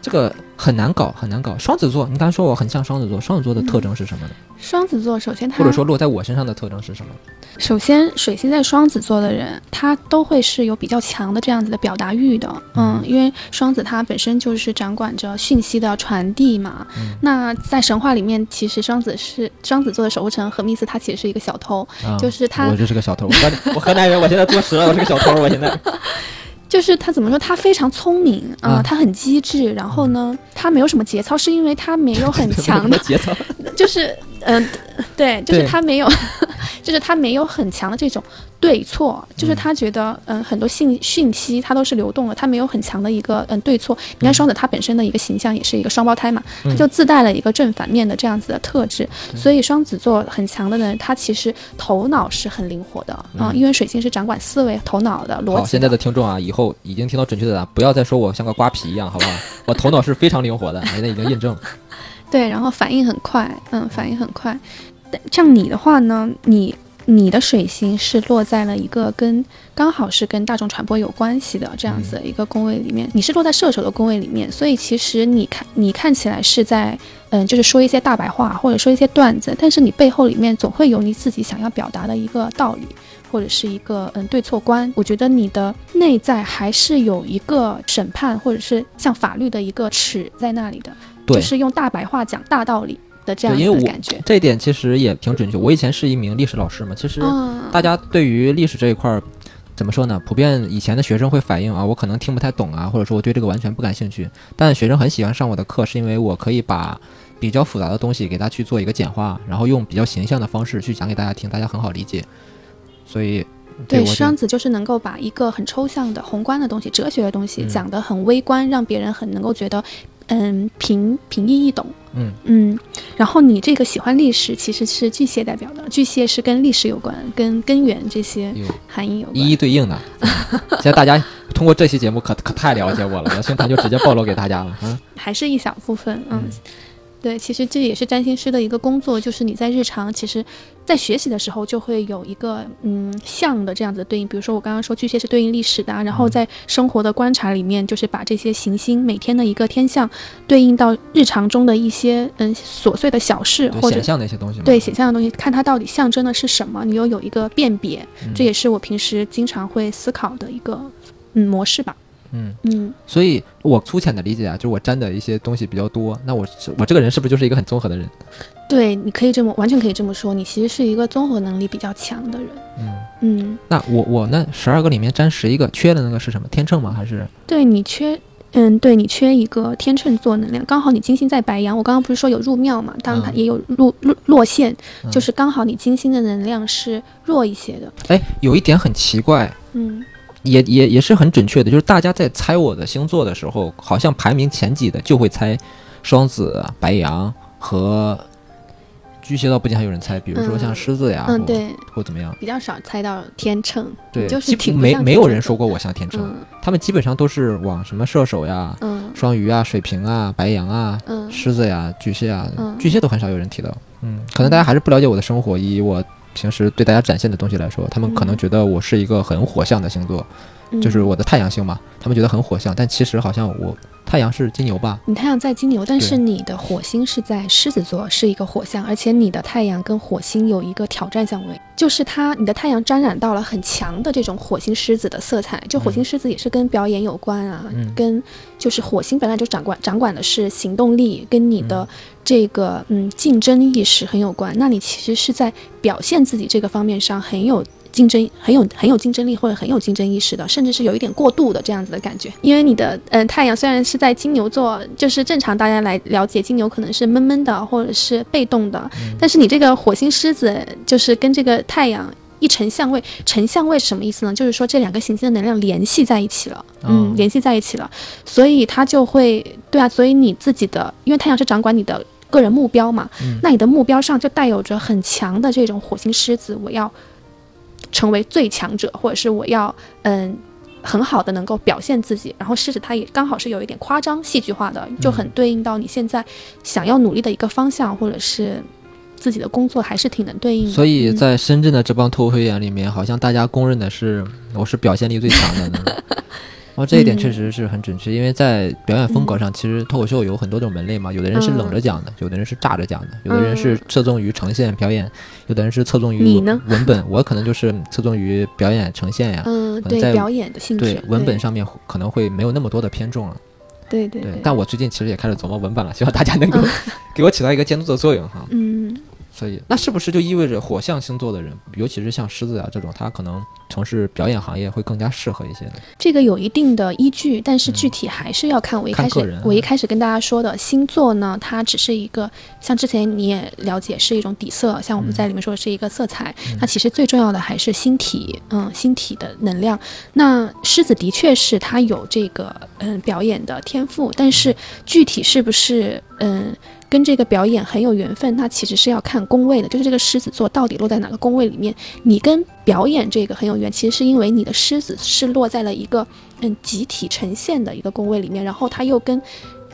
这个很难搞，很难搞。双子座，你刚才说我很像双子座，双子座的特征是什么呢？双子座首先它或者说落在我身上的特征是什么？首先，水星在双子座的人，他都会是有比较强的这样子的表达欲的。嗯，因为双子它本身就是掌管着讯息的传递嘛。那在神话里面，其实双子是双子座的守护神荷密斯，他其实是一个小偷，就是他。我就是个小偷，我我河南人，我现在坐实了，我是个小偷，我现在。就是他怎么说？他非常聪明啊，他很机智。然后呢，他没有什么节操，是因为他没有很强的 节操。就是嗯，对，就是他没有，就是他没有很强的这种。对错就是他觉得，嗯，很多信讯息它都是流动的，他没有很强的一个嗯对错。你看双子，他本身的一个形象也是一个双胞胎嘛，他就自带了一个正反面的这样子的特质。所以双子座很强的人，他其实头脑是很灵活的啊，因为水星是掌管思维、头脑的逻辑。现在的听众啊，以后已经听到准确的答案，不要再说我像个瓜皮一样，好不好？我头脑是非常灵活的，现在已经印证了。对，然后反应很快，嗯，反应很快。像你的话呢，你。你的水星是落在了一个跟刚好是跟大众传播有关系的这样子的一个宫位里面，你是落在射手的宫位里面，所以其实你看你看起来是在嗯，就是说一些大白话或者说一些段子，但是你背后里面总会有你自己想要表达的一个道理或者是一个嗯对错观。我觉得你的内在还是有一个审判或者是像法律的一个尺在那里的，就是用大白话讲大道理。的这样的感觉，这一点其实也挺准确。我以前是一名历史老师嘛，其实大家对于历史这一块儿，怎么说呢？普遍以前的学生会反映啊，我可能听不太懂啊，或者说我对这个完全不感兴趣。但学生很喜欢上我的课，是因为我可以把比较复杂的东西给他去做一个简化，然后用比较形象的方式去讲给大家听，大家很好理解。所以，对双子就是能够把一个很抽象的宏观的东西、哲学的东西讲得很微观，让别人很能够觉得。嗯，平平易易懂。嗯嗯，然后你这个喜欢历史，其实是巨蟹代表的。巨蟹是跟历史有关，跟根源这些含义有关。一一对应的。现在大家通过这期节目可可太了解我了，我星盘就直接暴露给大家了。嗯，还是一小部分。嗯，对，其实这也是占星师的一个工作，就是你在日常其实，在学习的时候就会有一个嗯像的这样子的对应。比如说我刚刚说巨蟹是对应历史的，然后在生活的观察里面，就是把这些行星每天的一个天象对应到日常中的一些嗯琐碎的小事或者显象的一些东西。对显象的东西，看它到底象征的是什么，你又有一个辨别。嗯、这也是我平时经常会思考的一个嗯模式吧。嗯嗯，所以我粗浅的理解啊，就是我沾的一些东西比较多，那我我这个人是不是就是一个很综合的人？对，你可以这么完全可以这么说，你其实是一个综合能力比较强的人。嗯嗯，那我我那十二个里面沾十一个，缺的那个是什么？天秤吗？还是？对你缺，嗯，对你缺一个天秤座能量，刚好你金星在白羊，我刚刚不是说有入庙嘛，当然它也有落落落线，嗯、就是刚好你金星的能量是弱一些的。哎，有一点很奇怪，嗯。也也也是很准确的，就是大家在猜我的星座的时候，好像排名前几的就会猜双子、白羊和巨蟹，倒不仅还有人猜，比如说像狮子呀，嗯，对，或怎么样，比较少猜到天秤，对，就是挺没没有人说过我像天秤，嗯、他们基本上都是往什么射手呀、嗯、双鱼啊、水瓶啊、白羊啊、嗯、狮子呀、巨蟹啊，嗯、巨蟹都很少有人提到，嗯，可能大家还是不了解我的生活，以我平时对大家展现的东西来说，他们可能觉得我是一个很火象的星座。就是我的太阳星嘛，他们觉得很火象，但其实好像我太阳是金牛吧？你太阳在金牛，但是你的火星是在狮子座，是一个火象，而且你的太阳跟火星有一个挑战相位，就是它你的太阳沾染到了很强的这种火星狮子的色彩，就火星狮子也是跟表演有关啊，嗯、跟就是火星本来就掌管掌管的是行动力，跟你的这个嗯竞争意识很有关，那你其实是在表现自己这个方面上很有。竞争很有很有竞争力或者很有竞争意识的，甚至是有一点过度的这样子的感觉。因为你的嗯、呃、太阳虽然是在金牛座，就是正常大家来了解金牛可能是闷闷的或者是被动的，嗯、但是你这个火星狮子就是跟这个太阳一成相位，成相位是什么意思呢？就是说这两个行星的能量联系在一起了，嗯，联系在一起了，所以它就会对啊，所以你自己的，因为太阳是掌管你的个人目标嘛，嗯、那你的目标上就带有着很强的这种火星狮子，我要。成为最强者，或者是我要嗯很好的能够表现自己，然后狮子它也刚好是有一点夸张戏剧化的，就很对应到你现在想要努力的一个方向，或者是自己的工作，还是挺能对应的。所以在深圳的这帮脱口秀演员里面，好像大家公认的是我是表现力最强的。哦，这一点确实是很准确，因为在表演风格上，其实脱口秀有很多种门类嘛，有的人是冷着讲的，有的人是炸着讲的，有的人是侧重于呈现表演，有的人是侧重于你呢文本，我可能就是侧重于表演呈现呀。嗯，对，表演的性质，对文本上面可能会没有那么多的偏重了。对对对，但我最近其实也开始琢磨文本了，希望大家能够给我起到一个监督的作用哈。嗯。所以，那是不是就意味着火象星座的人，尤其是像狮子啊这种，他可能从事表演行业会更加适合一些呢？这个有一定的依据，但是具体还是要看我一开始、啊、我一开始跟大家说的星座呢，它只是一个像之前你也了解是一种底色，像我们在里面说的是一个色彩，嗯、那其实最重要的还是星体，嗯，星体的能量。那狮子的确是它有这个嗯表演的天赋，但是具体是不是嗯？跟这个表演很有缘分，那其实是要看宫位的，就是这个狮子座到底落在哪个宫位里面。你跟表演这个很有缘，其实是因为你的狮子是落在了一个嗯集体呈现的一个宫位里面，然后它又跟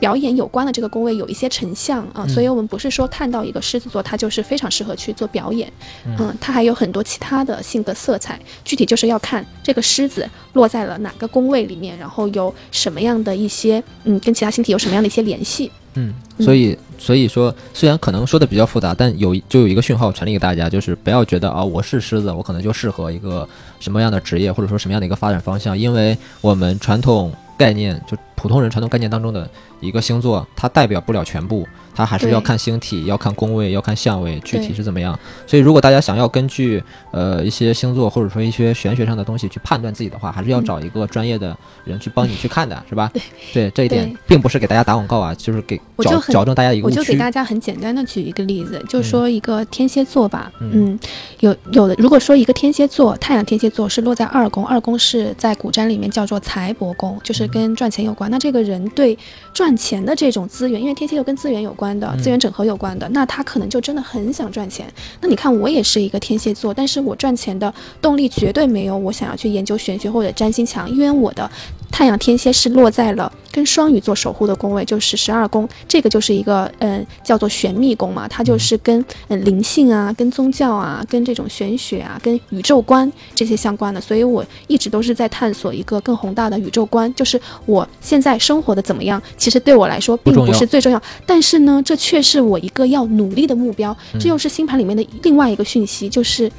表演有关的这个宫位有一些成像啊，嗯、所以我们不是说看到一个狮子座，它就是非常适合去做表演，嗯，它还有很多其他的性格色彩，具体就是要看这个狮子落在了哪个宫位里面，然后有什么样的一些嗯跟其他星体有什么样的一些联系。嗯，所以所以说，虽然可能说的比较复杂，但有就有一个讯号传递给大家，就是不要觉得啊，我是狮子，我可能就适合一个什么样的职业，或者说什么样的一个发展方向，因为我们传统概念就普通人传统概念当中的一个星座，它代表不了全部，它还是要看星体，要看宫位，要看相位，具体是怎么样。所以，如果大家想要根据呃一些星座或者说一些玄学上的东西去判断自己的话，还是要找一个专业的人去帮你去看的，是吧？对，对这一点并不是给大家打广告啊，就是给矫矫正大家一个我就给大家很简单的举一个例子，就说一个天蝎座吧，嗯，嗯有有的如果说一个天蝎座，太阳天蝎座是落在二宫，二宫是在古占里面叫做财帛宫，就是跟赚钱有关。那这个人对赚钱的这种资源，因为天蝎又跟资源有关的，资源整合有关的，那他可能就真的很想赚钱。那你看，我也是一个天蝎座，但是我赚钱的动力绝对没有我想要去研究玄学或者占星强，因为我的太阳天蝎是落在了跟双鱼座守护的宫位，就是十二宫，这个就是一个嗯叫做玄秘宫嘛，它就是跟嗯灵性啊、跟宗教啊、跟这种玄学啊、跟宇宙观这些相关的，所以我一直都是在探索一个更宏大的宇宙观，就是我现在生活的怎么样，其实对我来说并不是最重要，但是呢，这却是我一个要努力的目标，这又是星盘里面的另外一个讯息，就是。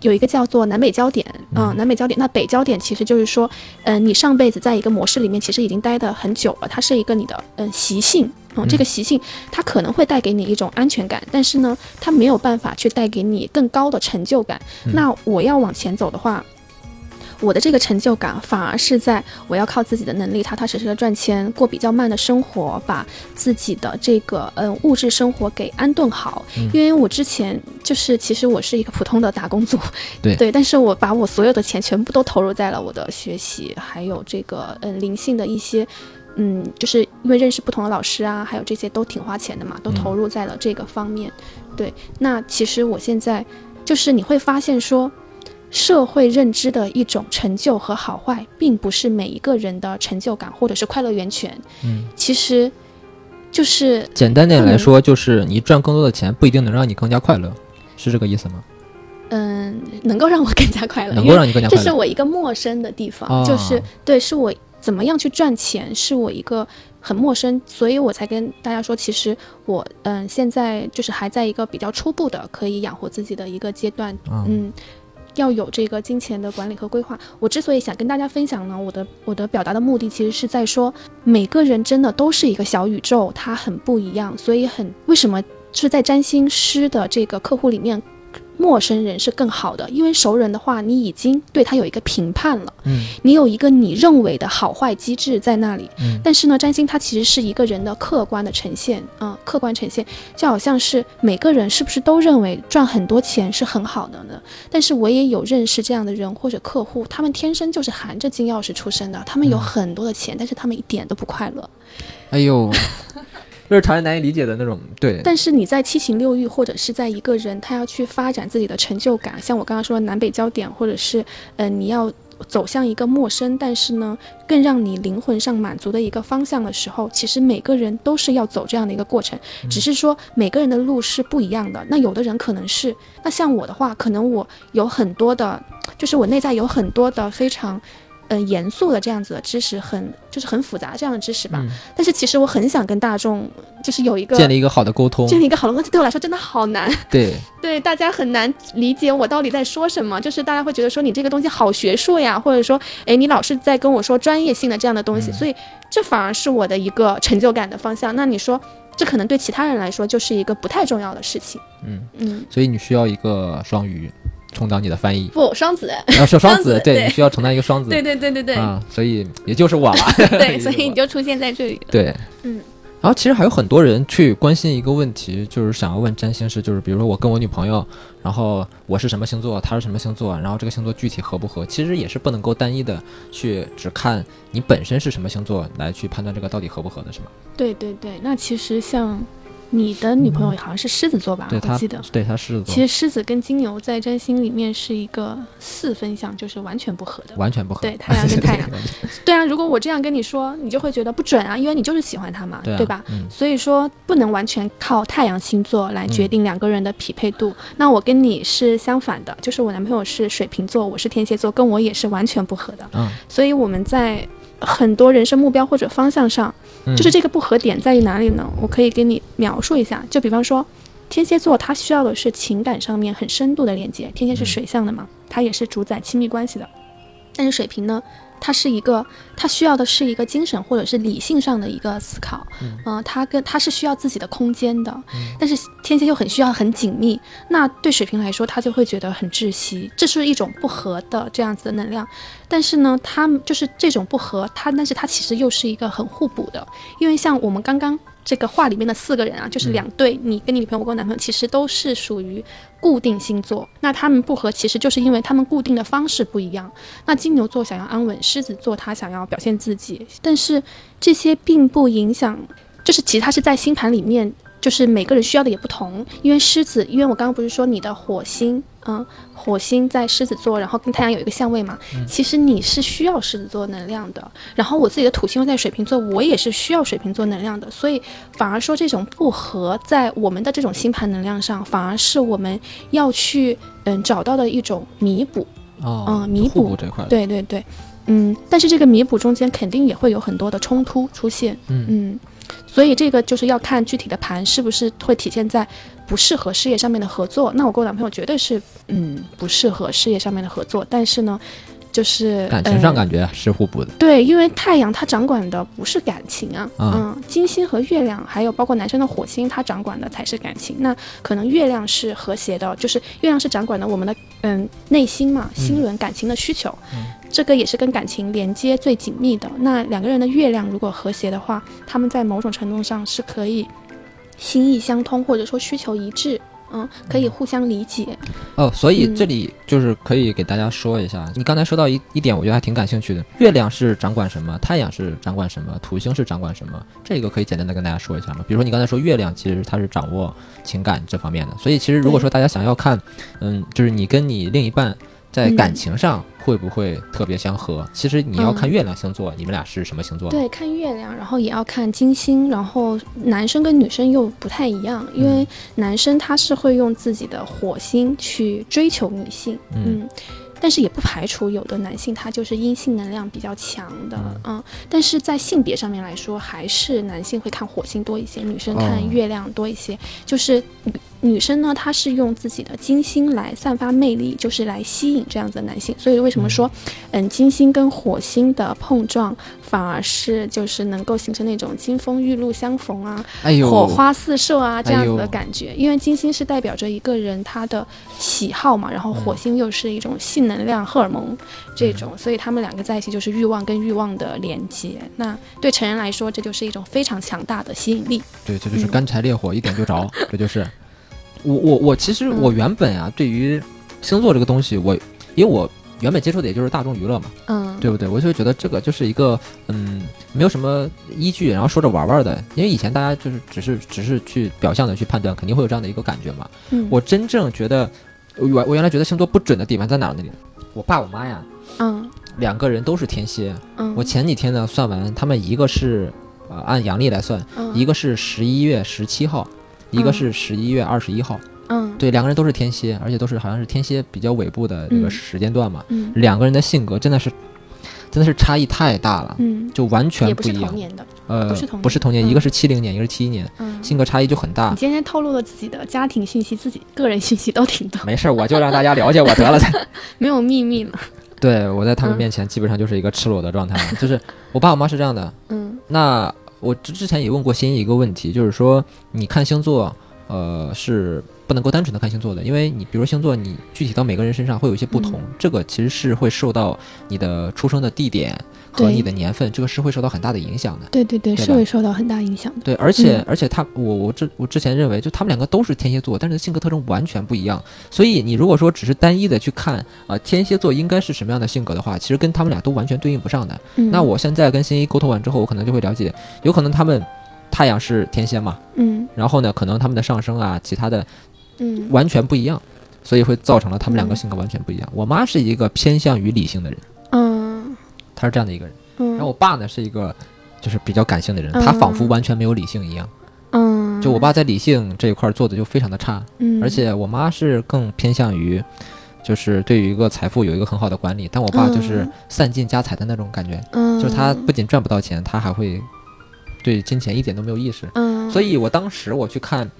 有一个叫做南北焦点，嗯，南北焦点。那北焦点其实就是说，嗯，你上辈子在一个模式里面其实已经待得很久了，它是一个你的嗯习性，嗯，这个习性它可能会带给你一种安全感，但是呢，它没有办法去带给你更高的成就感。那我要往前走的话。我的这个成就感反而是在我要靠自己的能力踏踏实实的赚钱，过比较慢的生活，把自己的这个嗯物质生活给安顿好。因为我之前就是其实我是一个普通的打工族，对对，但是我把我所有的钱全部都投入在了我的学习，还有这个嗯灵性的一些嗯，就是因为认识不同的老师啊，还有这些都挺花钱的嘛，都投入在了这个方面。对，那其实我现在就是你会发现说。社会认知的一种成就和好坏，并不是每一个人的成就感或者是快乐源泉。嗯，其实，就是简单点来说，就是你赚更多的钱不一定能让你更加快乐，是这个意思吗？嗯，能够让我更加快乐，能够让你更加快乐。这是我一个陌生的地方，就是对，是我怎么样去赚钱，是我一个很陌生，所以我才跟大家说，其实我嗯，现在就是还在一个比较初步的可以养活自己的一个阶段，嗯。要有这个金钱的管理和规划。我之所以想跟大家分享呢，我的我的表达的目的其实是在说，每个人真的都是一个小宇宙，他很不一样，所以很为什么是在占星师的这个客户里面。陌生人是更好的，因为熟人的话，你已经对他有一个评判了，嗯，你有一个你认为的好坏机制在那里，嗯，但是呢，占星它其实是一个人的客观的呈现，嗯，客观呈现，就好像是每个人是不是都认为赚很多钱是很好的呢？但是我也有认识这样的人或者客户，他们天生就是含着金钥匙出生的，他们有很多的钱，但是他们一点都不快乐，哎呦。就是常人难以理解的那种，对。但是你在七情六欲，或者是在一个人他要去发展自己的成就感，像我刚刚说的南北焦点，或者是，嗯，你要走向一个陌生，但是呢，更让你灵魂上满足的一个方向的时候，其实每个人都是要走这样的一个过程，只是说每个人的路是不一样的。那有的人可能是，那像我的话，可能我有很多的，就是我内在有很多的非常。嗯，严肃的这样子的知识，很就是很复杂这样的知识吧。但是其实我很想跟大众，就是有一个建立一个好的沟通，建立一个好的关系，对我来说真的好难。对对，大家很难理解我到底在说什么。就是大家会觉得说你这个东西好学术呀，或者说，哎，你老是在跟我说专业性的这样的东西，所以这反而是我的一个成就感的方向。那你说，这可能对其他人来说就是一个不太重要的事情。嗯嗯，所以你需要一个双鱼。充当你的翻译。不双子，要说双子，对你需要承担一个双子，对对对对对。啊，所以也就是我了，对，所以你就出现在这里，对，嗯，然后其实还有很多人去关心一个问题，就是想要问占星师，就是比如说我跟我女朋友，然后我是什么星座，她是什么星座，然后这个星座具体合不合，其实也是不能够单一的去只看你本身是什么星座来去判断这个到底合不合的，是吗？对对对，那其实像。你的女朋友好像是狮子座吧？我记得，对，她狮子座。其实狮子跟金牛在占星里面是一个四分相，就是完全不合的。完全不合。对，太阳跟太阳。对啊，如果我这样跟你说，你就会觉得不准啊，因为你就是喜欢他嘛，对吧？所以说不能完全靠太阳星座来决定两个人的匹配度。那我跟你是相反的，就是我男朋友是水瓶座，我是天蝎座，跟我也是完全不合的。嗯。所以我们在。很多人生目标或者方向上，就是这个不合点在于哪里呢？我可以给你描述一下。就比方说，天蝎座它需要的是情感上面很深度的连接，天蝎是水象的嘛，它也是主宰亲密关系的。但是水瓶呢？它是一个，它需要的是一个精神或者是理性上的一个思考，嗯，它跟它是需要自己的空间的，但是天蝎又很需要很紧密，那对水瓶来说，他就会觉得很窒息，这是一种不和的这样子的能量，但是呢，他就是这种不和，它但是它其实又是一个很互补的，因为像我们刚刚。这个画里面的四个人啊，就是两对，你跟你女朋友，我跟我男朋友，其实都是属于固定星座。那他们不合，其实就是因为他们固定的方式不一样。那金牛座想要安稳，狮子座他想要表现自己，但是这些并不影响，就是其实他是在星盘里面就是每个人需要的也不同，因为狮子，因为我刚刚不是说你的火星，嗯，火星在狮子座，然后跟太阳有一个相位嘛，其实你是需要狮子座能量的。然后我自己的土星又在水瓶座，我也是需要水瓶座能量的，所以反而说这种不合，在我们的这种星盘能量上，反而是我们要去嗯找到的一种弥补，哦，嗯，弥补。补这块，，对对对，嗯，但是这个弥补中间肯定也会有很多的冲突出现，嗯。嗯，所以这个就是要看具体的盘是不是会体现在不适合事业上面的合作。那我跟我男朋友绝对是，嗯，不适合事业上面的合作，但是呢，就是感情上呃感觉是互补的。对，因为太阳它掌管的不是感情啊，啊嗯，金星和月亮，还有包括男生的火星，它掌管的才是感情。那可能月亮是和谐的，就是月亮是掌管的我们的嗯内心嘛，心轮感情的需求，这个也是跟感情连接最紧密的。那两个人的月亮如果和谐的话，他们在某种程度上是可以心意相通，或者说需求一致。嗯，可以互相理解。哦，所以嗯这里就是可以给大家说一下，你刚才说到一一点，我觉得还挺感兴趣的。月亮是掌管什么？太阳是掌管什么？土星是掌管什么？这个可以简单的跟大家说一下吗？比如说你刚才说月亮，其实它是掌握情感这方面的，所以其实如果说大家想要看，嗯，就是你跟你另一半在嗯感情上会不会特别相合，其实你要看嗯月亮星座，你们俩是什么星座？对，看月亮，然后也要看金星，然后男生跟女生又不太一样，因嗯为男生他是会用自己的火星去追求女性，嗯嗯。但是也不排除有的男性他就是阴性能量比较强的，嗯，但是在性别上面来说，还是男性会看火星多一些，女生看哦月亮多一些。就是女女生呢，她是用自己的金星来散发魅力，就是来吸引这样子的男性。所以为什么说，嗯，金星跟火星的碰撞，反而是就是能够形成那种金风玉露相逢啊，火花四射啊这样子的感觉。因为金星是代表着一个人他的喜好嘛，然后火星又是一种性能量、荷尔蒙这种，所以他们两个在一起就是欲望跟欲望的连接。那对成人来说，这就是一种非常强大的吸引力。对，这就是嗯干柴烈火，一点就着，这就是。我我我其实我嗯原本啊，对于星座这个东西，我因为我原本接触的也就是大众娱乐嘛，嗯，对不对？我就觉得这个就是一个嗯，没有什么依据，然后说着玩玩的。因为以前大家就是只是只是去表象的去判断，肯定会有这样的一个感觉嘛。嗯我真正觉得，我原我原来觉得星座不准的地方在哪儿呢？我爸我妈呀，嗯两个人都是天蝎。嗯，我前几天呢算完，他们一个是呃按阳历来算，嗯一个是十一月十七号，一个嗯是十一月二十一号。嗯对，两个人都是天蝎，而且都是好像是天蝎比较尾部的这个嗯时间段嘛。嗯两个人的性格真的是，真的是差异太大了，嗯，就完全不是一样。同年的，呃，不是同年不是同年，嗯一个是七零年，一个是七一年，嗯。性格差异就很大你。今天透露了自己的家庭信息，自己个人信息都挺多，没事，我就让大家了解我得了。没有秘密了。对我在他们嗯面前基本上就是一个赤裸的状态，就是我爸我妈是这样的。嗯那我之之前也问过心怡一个问题，就是说你看星座，呃，是不能够单纯的看星座的，因为你比如说星座，你具体到每个人身上会有一些不同，嗯。这个其实是会受到你的出生的地点和你的年份，这个是会受到很大的影响的。对对对，对是会受到很大影响的。对，而且、嗯而且他我我之我之前认为，就他们两个都是天蝎座，但是性格特征完全不一样。所以你如果说只是单一的去看啊、呃天蝎座应该是什么样的性格的话，其实跟他们俩都完全对应不上的。嗯，那我现在跟新一沟通完之后，我可能就会了解，有可能他们太阳是天蝎嘛，嗯然后呢，可能他们的上升啊，其他的嗯完全不一样，所以会造成了他们两个嗯性格完全不一样。我妈是一个偏向于理性的人，嗯她是这样的一个人，嗯，然后我爸呢是一个就是比较感性的人，他仿佛完全没有理性一样。嗯，就我爸在理性这一块儿做的就非常的差，嗯，而且我妈是更偏向于，就是对于一个财富有一个很好的管理，但我爸就是嗯。散尽家财的那种感觉，嗯，就是他不仅赚不到钱，他还会对金钱一点都没有意识。嗯，所以我当时我去看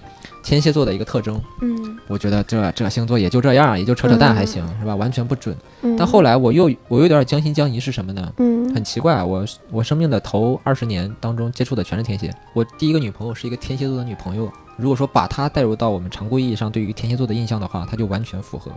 天蝎座的一个特征，嗯我觉得这这星座也就这样，也就扯扯淡还行，是吧？完全不准。嗯，但后来我又我有点将信将疑，是什么呢？嗯很奇怪，我我生命的头二十年当中接触的全是天蝎。我第一个女朋友是一个天蝎座的女朋友。如果说把她带入到我们常规意义上对于天蝎座的印象的话，她就完全符合。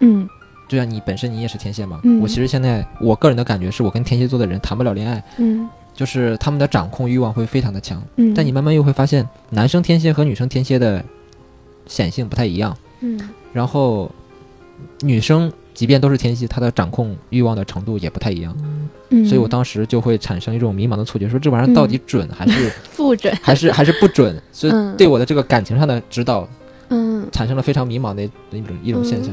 嗯就像你本身你也是天蝎嘛，嗯我其实现在我个人的感觉是我跟天蝎座的人谈不了恋爱，嗯就是他们的掌控欲望会非常的强。嗯，但你慢慢又会发现，男生天蝎和女生天蝎的显性不太一样。嗯。然后女生即便都是天蝎，她的掌控欲望的程度也不太一样，嗯，所以我当时就会产生一种迷茫的错觉，说这玩意儿到底准还是不准，还是还是不准，所以嗯对我的这个感情上的指导嗯，产生了非常迷茫的一种一种现象。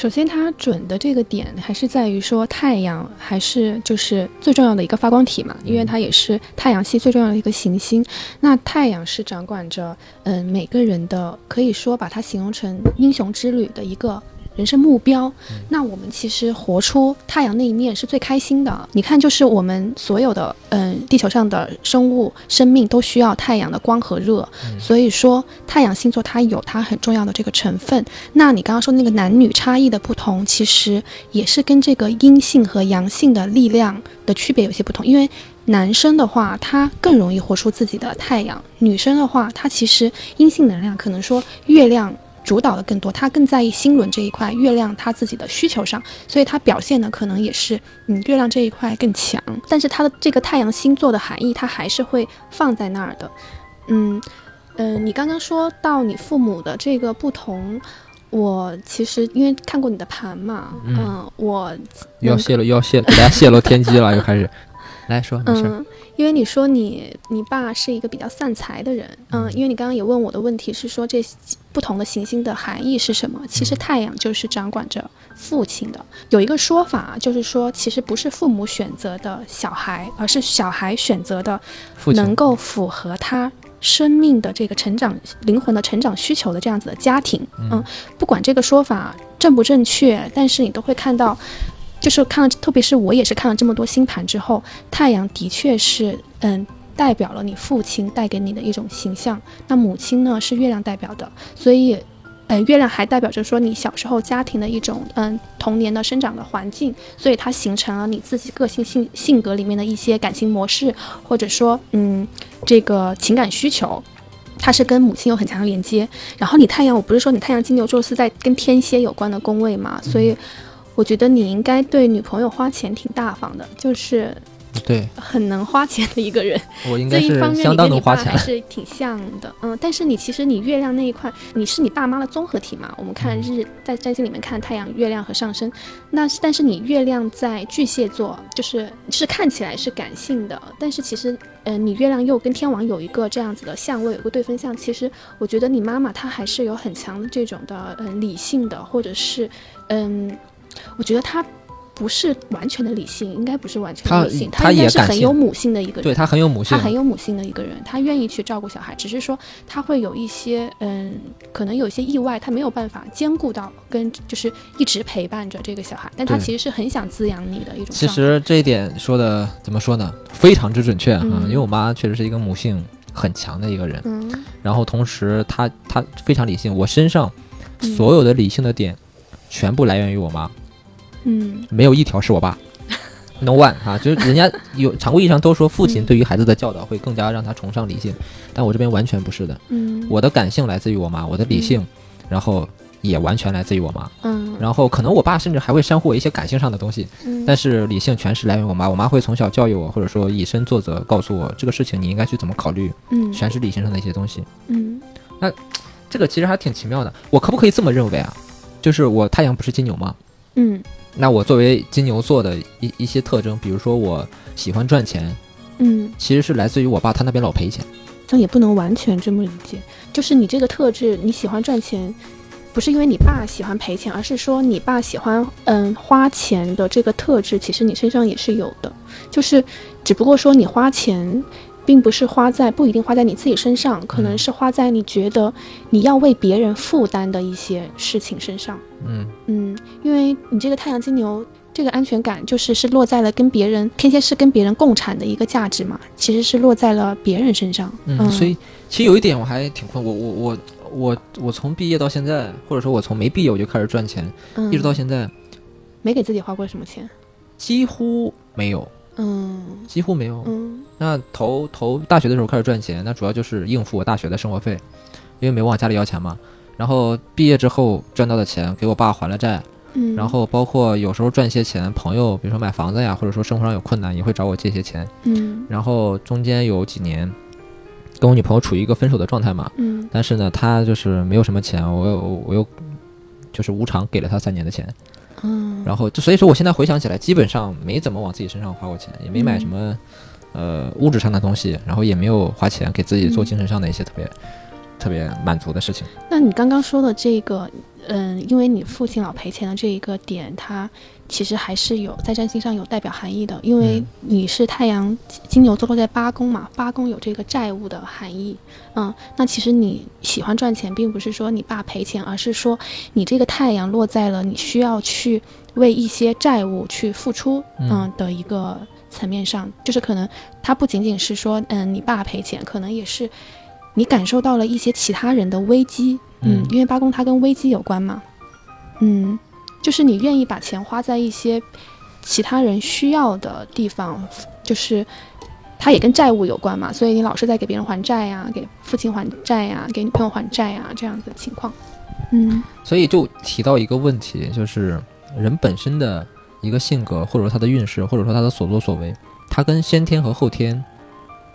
首先它准的这个点还是在于说太阳还是就是最重要的一个发光体嘛，因为它也是太阳系最重要的一个行星。那太阳是掌管着嗯、每个人的，可以说把它形容成英雄之旅的一个。人生目标，那我们其实活出太阳那一面是最开心的。你看，就是我们所有的嗯、地球上的生物生命都需要太阳的光和热，所以说太阳星座它有它很重要的这个成分。那你刚刚说那个男女差异的不同，其实也是跟这个阴性和阳性的力量的区别有些不同。因为男生的话，他更容易活出自己的太阳；女生的话，她其实阴性能量可能说月亮。主导的更多，他更在意星轮这一块，月亮他自己的需求上，所以他表现的可能也是，嗯，月亮这一块更强。但是他的这个太阳星座的含义，他还是会放在那儿的，嗯，嗯，你刚刚说到你父母的这个不同，我其实因为看过你的盘嘛，嗯嗯，我要泄露，要泄给大家泄露天机了，又开始。来说，没事。嗯，因为你说你你爸是一个比较散财的人，嗯，因为你刚刚也问我的问题是说这不同的行星的含义是什么？其实太阳就是掌管着父亲的。有一个说法就是说，其实不是父母选择的小孩，而是小孩选择的能够符合他生命的这个成长、灵魂的成长需求的这样子的家庭。嗯，不管这个说法正不正确，但是你都会看到，就是看了，特别是我也是看了这么多星盘之后，太阳的确是嗯。代表了你父亲带给你的一种形象，那母亲呢是月亮代表的，所以，呃，月亮还代表着说你小时候家庭的一种嗯童年的生长的环境，所以它形成了你自己个性性性格里面的一些感情模式，或者说嗯这个情感需求。它是跟母亲有很强的连接，然后你太阳，我不是说你太阳金牛座是在跟天蝎有关的宫位嘛，所以我觉得你应该对女朋友花钱挺大方的，就是对很能花钱的一个人。我应该是相你跟你当能花钱。是挺像的，嗯，但是你其实你月亮那一块，你是你爸妈的综合体嘛。我们看日在占星里面看太阳、月亮和上升，那是但是你月亮在巨蟹座，就是是看起来是感性的，但是其实，嗯、你月亮又跟天王有一个这样子的相位，有个对分相。其实我觉得你妈妈她还是有很强的这种的，嗯、理性的，或者是，嗯，我觉得他。不是完全的理性，应该不是完全的理性，她她应该也是很有母性的一个人。对他很有母性他，很有母性的一个人，他愿意去照顾小孩，只是说他会有一些嗯，可能有一些意外，他没有办法兼顾到跟就是一直陪伴着这个小孩，但他其实是很想滋养你的一种其。实这一点说的怎么说呢？非常之准确啊、嗯因为我妈确实是一个母性很强的一个人，嗯然后同时她她非常理性，我身上嗯所有的理性的点全部来源于我妈，嗯。没有一条是我爸。No one 啊，就是人家有 常规意义上都说父亲嗯。对于孩子的教导会更加让他崇尚理性，但我这边完全不是的，嗯。我的感性来自于我妈，我的理性，然后也完全来自于我妈，嗯。然后可能我爸甚至还会煽乎我一些感性上的东西，嗯。但是理性全是来源于我妈，我妈会从小教育我，或者说以身作则，告诉我这个事情你应该去怎么考虑，嗯。全是理性上的一些东西。嗯。那这个其实还挺奇妙的。我可不可以这么认为啊？就是我太阳不是金牛吗？嗯那我作为金牛座的一一些特征，比如说我喜欢赚钱，嗯，其实是来自于我爸，他那边老赔钱。但也不能完全这么理解，就是你这个特质，你喜欢赚钱。不是因为你爸喜欢赔钱，而是说你爸喜欢嗯花钱的这个特质，其实你身上也是有的，就是只不过说你花钱，并不是花在不一定花在你自己身上，可能嗯是花在你觉得你要为别人负担的一些事情身上。嗯，嗯，因为你这个太阳金牛，这个安全感就是是落在了跟别人天蝎是跟别人共产的一个价值嘛，其实是落在了别人身上。嗯，所以其实有一点我还挺困，我我我我我从毕业到现在，或者说我从没毕业我就开始赚钱，嗯一直到现在没给自己花过什么钱。几乎没有，嗯。几乎没有。嗯。那头头大学的时候开始赚钱，那主要就是应付我大学的生活费，因为没往家里要钱嘛。然后毕业之后赚到的钱给我爸还了债，嗯，然后包括有时候赚一些钱，朋友比如说买房子呀，或者说生活上有困难也会找我借些钱。嗯。然后中间有几年跟我女朋友处于一个分手的状态嘛，嗯。但是呢，她就是没有什么钱，我又我又就是无偿给了她三年的钱，嗯。然后就所以说，我现在回想起来，基本上没怎么往自己身上花过钱，也没买嗯什么、呃物质上的东西，然后也没有花钱给自己做嗯精神上的一些特别、特别满足的事情。那你刚刚说的这个，嗯，因为你父亲老赔钱的这一个点，它其实还是有在占星上有代表含义的，因为嗯你是太阳金牛座落在八宫嘛，八宫有这个债务的含义。嗯，那其实你喜欢赚钱，并不是说你爸赔钱，而是说你这个太阳落在了你需要去为一些债务去付出，嗯嗯的一个层面上，就是可能它不仅仅是说，嗯，你爸赔钱，可能也是你感受到了一些其他人的危机，嗯。嗯，因为八宫它跟危机有关嘛，嗯，就是你愿意把钱花在一些其他人需要的地方，就是它也跟债务有关嘛，所以你老是在给别人还债呀、给父亲还债呀、给女朋友还债呀、这样子的情况，嗯。所以就提到一个问题，就是人本身的一个性格，或者说他的运势，或者说他的所作所为，他跟先天和后天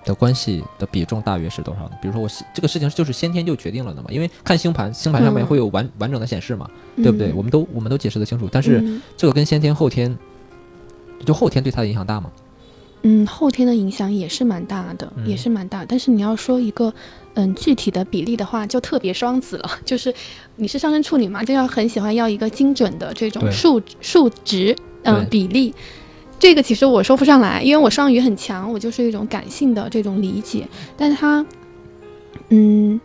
的关系的比重大约是多少呢？比如说我先这个事情就是先天就决定了的嘛，因为看星盘，星盘上面嗯会有完、完整的显示嘛，对不对？我们都我们都解释得清楚，但是嗯这个跟先天后天，就后天对他的影响大吗？嗯，后天的影响也是蛮大的，嗯也是蛮大。但是你要说一个嗯具体的比例的话，就特别双子了。就是你是上升处女嘛，就要很喜欢要一个精准的这种数数值，嗯对比例。这个其实我说不上来，因为我双鱼很强，我就是一种感性的这种理解。但它，嗯，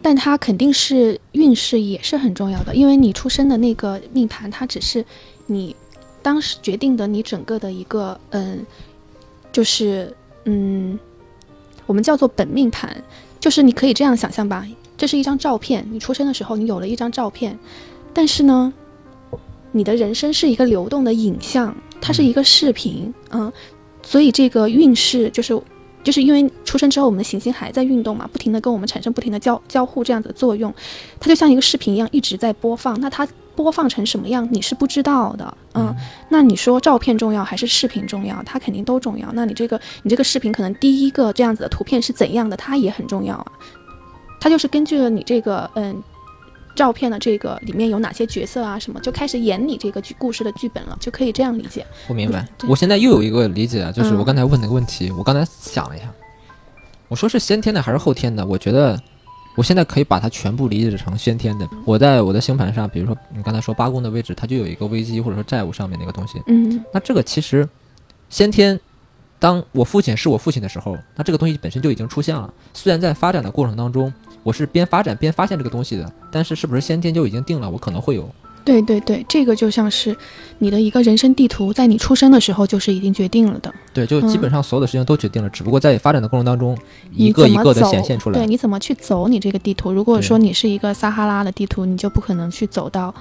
但它肯定是运势也是很重要的，因为你出生的那个命盘，它只是你当时决定的你整个的一个嗯，就是嗯，我们叫做本命盘，就是你可以这样想象吧，这是一张照片，你出生的时候你有了一张照片，但是呢，你的人生是一个流动的影像，它是一个视频，嗯，所以这个运势就是。就是因为出生之后，我们的行星还在运动嘛，不停的跟我们产生不停的交交互这样子的作用，它就像一个视频一样一直在播放。那它播放成什么样，你是不知道的，嗯。那你说照片重要还是视频重要？它肯定都重要。那你这个你这个视频可能第一个这样子的图片是怎样的，它也很重要啊。它就是根据了你这个嗯照片的这个里面有哪些角色啊什么，就开始演你这个剧故事的剧本了，就可以这样理解。我明白。我现在又有一个理解啊，就是嗯我刚才问那个问题，我刚才想了一下，我说是先天的还是后天的？我觉得我现在可以把它全部理解成先天的。我在我的星盘上，比如说你刚才说八宫的位置，它就有一个危机或者说债务上面的一个东西。嗯那这个其实先天，当我父亲是我父亲的时候，那这个东西本身就已经出现了。虽然在发展的过程当中，我是边发展边发现这个东西的，但是是不是先天就已经定了？我可能会有。对对对，这个就像是你的一个人生地图，在你出生的时候就是已经决定了的。对，就基本上所有的事情都决定了，只不过在发展的过程当中，一个一个的显现出来对，。你怎么去走你这个地图？如果说你是一个撒哈拉的地图，你就不可能去走到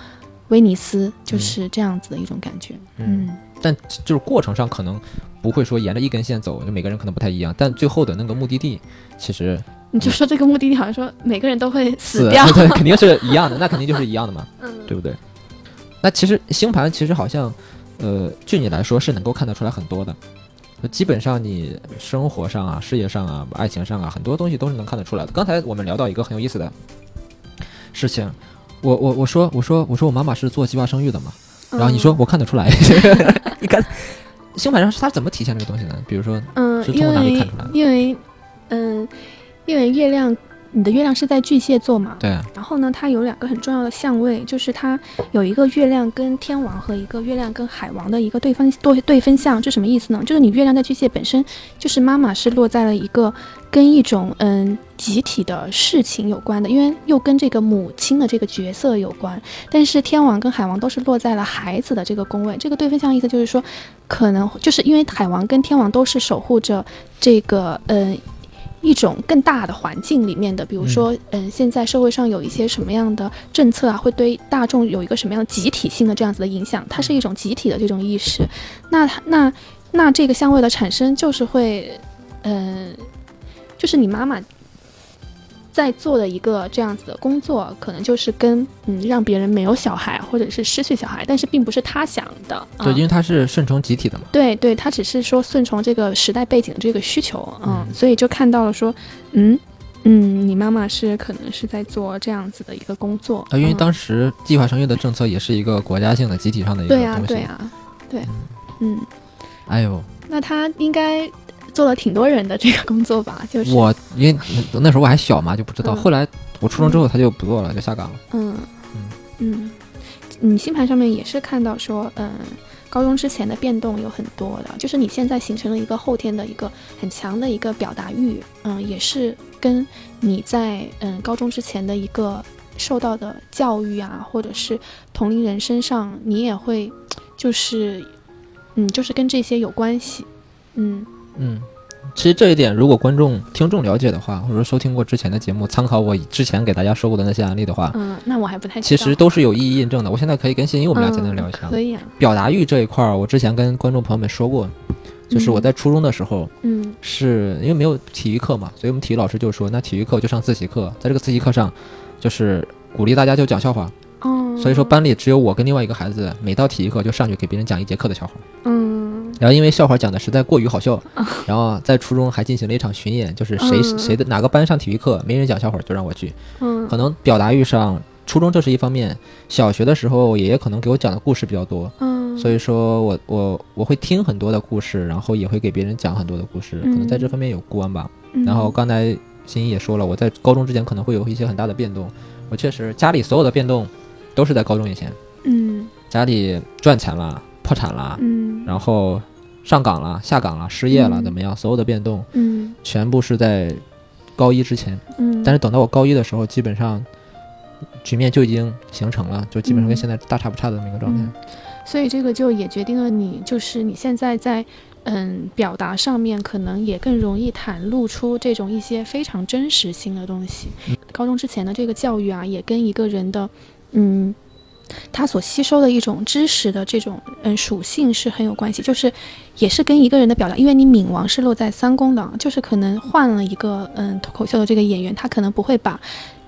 威尼斯，就是这样子的一种感觉。嗯，但就是过程上可能不会说沿着一根线走，就每个人可能不太一样，但最后的那个目的地其实你就说这个目的地好像说每个人都会死是掉。对，肯定是一样的，那肯定就是一样的嘛，嗯，对不对？那其实星盘其实好像，呃，据你来说是能够看得出来很多的，就基本上你生活上啊、事业上啊、爱情上啊，很多东西都是能看得出来的。刚才我们聊到一个很有意思的事情，我我我说我说我说我妈妈是做计划生育的嘛，然后你说我看得出来，你看星盘上是它怎么体现这个东西呢？比如说，嗯，因是通过哪里为看出来的因为嗯，因为月亮，你的月亮是在巨蟹座嘛，对，然后呢，它有两个很重要的相位，就是它有一个月亮跟天王和一个月亮跟海王的一个对分对对分相，这什么意思呢？就是你月亮在巨蟹本身就是妈妈是落在了一个跟一种嗯集体的事情有关的，因为又跟这个母亲的这个角色有关。但是天王跟海王都是落在了孩子的这个宫位，这个对分相意思就是说，可能就是因为海王跟天王都是守护着这个嗯。一种更大的环境里面的，比如说，嗯，现在社会上有一些什么样的政策啊，会对大众有一个什么样的集体性的这样子的影响，它是一种集体的这种意识。那它那那这个香味的产生，就是会，嗯、就是你妈妈在做的一个这样子的工作，可能就是跟嗯让别人没有小孩或者是失去小孩，但是并不是他想的，啊。对，因为他是顺从集体的嘛。对对，他只是说顺从这个时代背景的这个需求，嗯，嗯。所以就看到了说，嗯，嗯，你妈妈是可能是在做这样子的一个工作啊，因为嗯当时计划生育的政策也是一个国家性的、集体上的一个对呀、东西。对呀、对，嗯，哎呦，那他应该做了挺多人的这个工作吧？就是我因为那时候我还小嘛，就不知道。嗯后来我初中之后他就不做了，就下岗了。嗯嗯嗯，你星盘上面也是看到说，嗯，高中之前的变动有很多的，就是你现在形成了一个后天的一个很强的一个表达欲，嗯，也是跟你在嗯高中之前的一个受到的教育啊，或者是同龄人身上，你也会就是嗯，就是跟这些有关系，嗯嗯，其实这一点，如果观众、听众了解的话，或者说收听过之前的节目，参考我之前给大家说过的那些案例的话，嗯，那我还不太知其实都是有意义印证的。我现在可以跟欣怡我们俩简单聊一下。嗯可以啊，表达欲这一块儿，我之前跟观众朋友们说过，就是我在初中的时候，嗯是因为没有体育课嘛，所以我们体育老师就说，那体育课就上自习课，在这个自习课上，就是鼓励大家就讲笑话。哦，所以说班里只有我跟另外一个孩子，每到体育课就上去给别人讲一节课的笑话。嗯然后因为笑话讲的实在过于好笑，然后在初中还进行了一场巡演，就是谁嗯。谁的哪个班上体育课没人讲笑话就让我去。嗯。可能表达欲上，初中这是一方面，小学的时候爷爷可能给我讲的故事比较多，嗯，所以说我我我会听很多的故事，然后也会给别人讲很多的故事，可能在这方面有关吧。嗯。然后刚才欣怡也说了，我在高中之前可能会有一些很大的变动，我确实家里所有的变动都是在高中以前，嗯。家里赚钱了，破产了，嗯，然后上岗了、下岗了、失业了，嗯怎么样？所有的变动嗯全部是在高一之前，嗯，但是等到我高一的时候，基本上局面就已经形成了，就基本上跟嗯现在大差不差的那么一个状态。嗯所以这个就也决定了你，就是你现在在嗯表达上面，可能也更容易袒露出这种一些非常真实性的东西。高中之前的这个教育啊，也跟一个人的嗯。他所吸收的一种知识的这种嗯属性是很有关系，就是也是跟一个人的表达，因为你冥王是落在三宫的，就是可能换了一个嗯脱口秀的这个演员，他可能不会把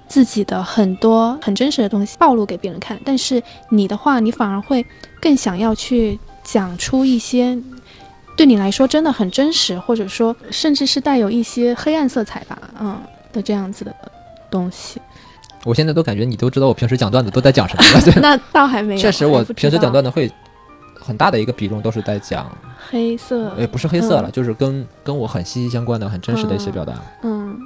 自己的很多很真实的东西暴露给别人看，但是你的话，你反而会更想要去讲出一些对你来说真的很真实，或者说甚至是带有一些黑暗色彩吧，嗯的这样子的东西。我现在都感觉你都知道我平时讲段子都在讲什么了。对。那倒还没有，确实，我平时讲段子会很大的一个比重都是在讲，黑色，也不是黑色了，嗯。就是跟跟我很息息相关的、很真实的一些表达，嗯。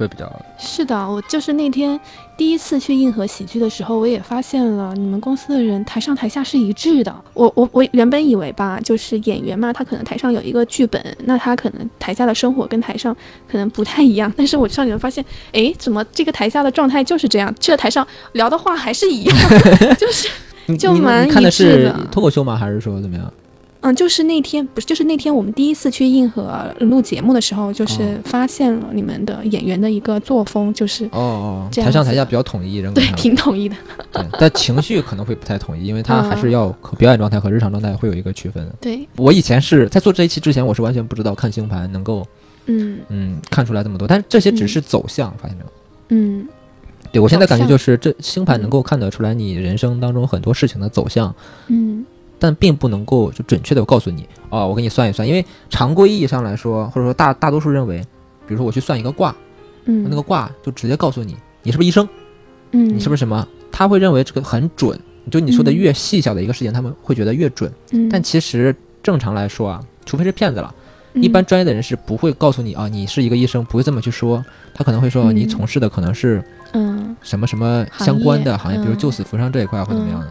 会比较是的，我就是那天第一次去硬核喜剧的时候，我也发现了你们公司的人台上台下是一致的。我我我原本以为吧，就是演员嘛，他可能台上有一个剧本，那他可能台下的生活跟台上可能不太一样。但是我上去发现，哎，怎么这个台下的状态就是这样，去了台上聊的话还是一样，就是你你就蛮你看的一致是的脱口秀吗？还是说怎么样？嗯，就是那天不是，就是那天我们第一次去硬核录节目的时候，就是哦。发现了你们的演员的一个作风，就是哦哦，台上台下比较统一，人。格对挺统一的。对，但情绪可能会不太统一，因为它还是要和表演状态和日常状态会有一个区分。对，我以前是在做这一期之前，我是完全不知道看星盘能够嗯。嗯看出来这么多，但是这些只是走向，发现没有？嗯对我现在感觉就是这星盘能够看得出来你人生当中很多事情的走向，嗯但并不能够就准确的告诉你哦，我给你算一算，因为常规意义上来说，或者说大大多数认为，比如说我去算一个卦，嗯，那个卦就直接告诉你你是不是医生，嗯，你是不是什么，他会认为这个很准。就你说的越细小的一个事情，他们会觉得越准。嗯？但其实正常来说啊，除非是骗子了，嗯一般专业的人是不会告诉你啊，你是一个医生，不会这么去说。他可能会说嗯你从事的可能是嗯什么什么相关的行业，行业比如救死扶伤这一块或怎么样的。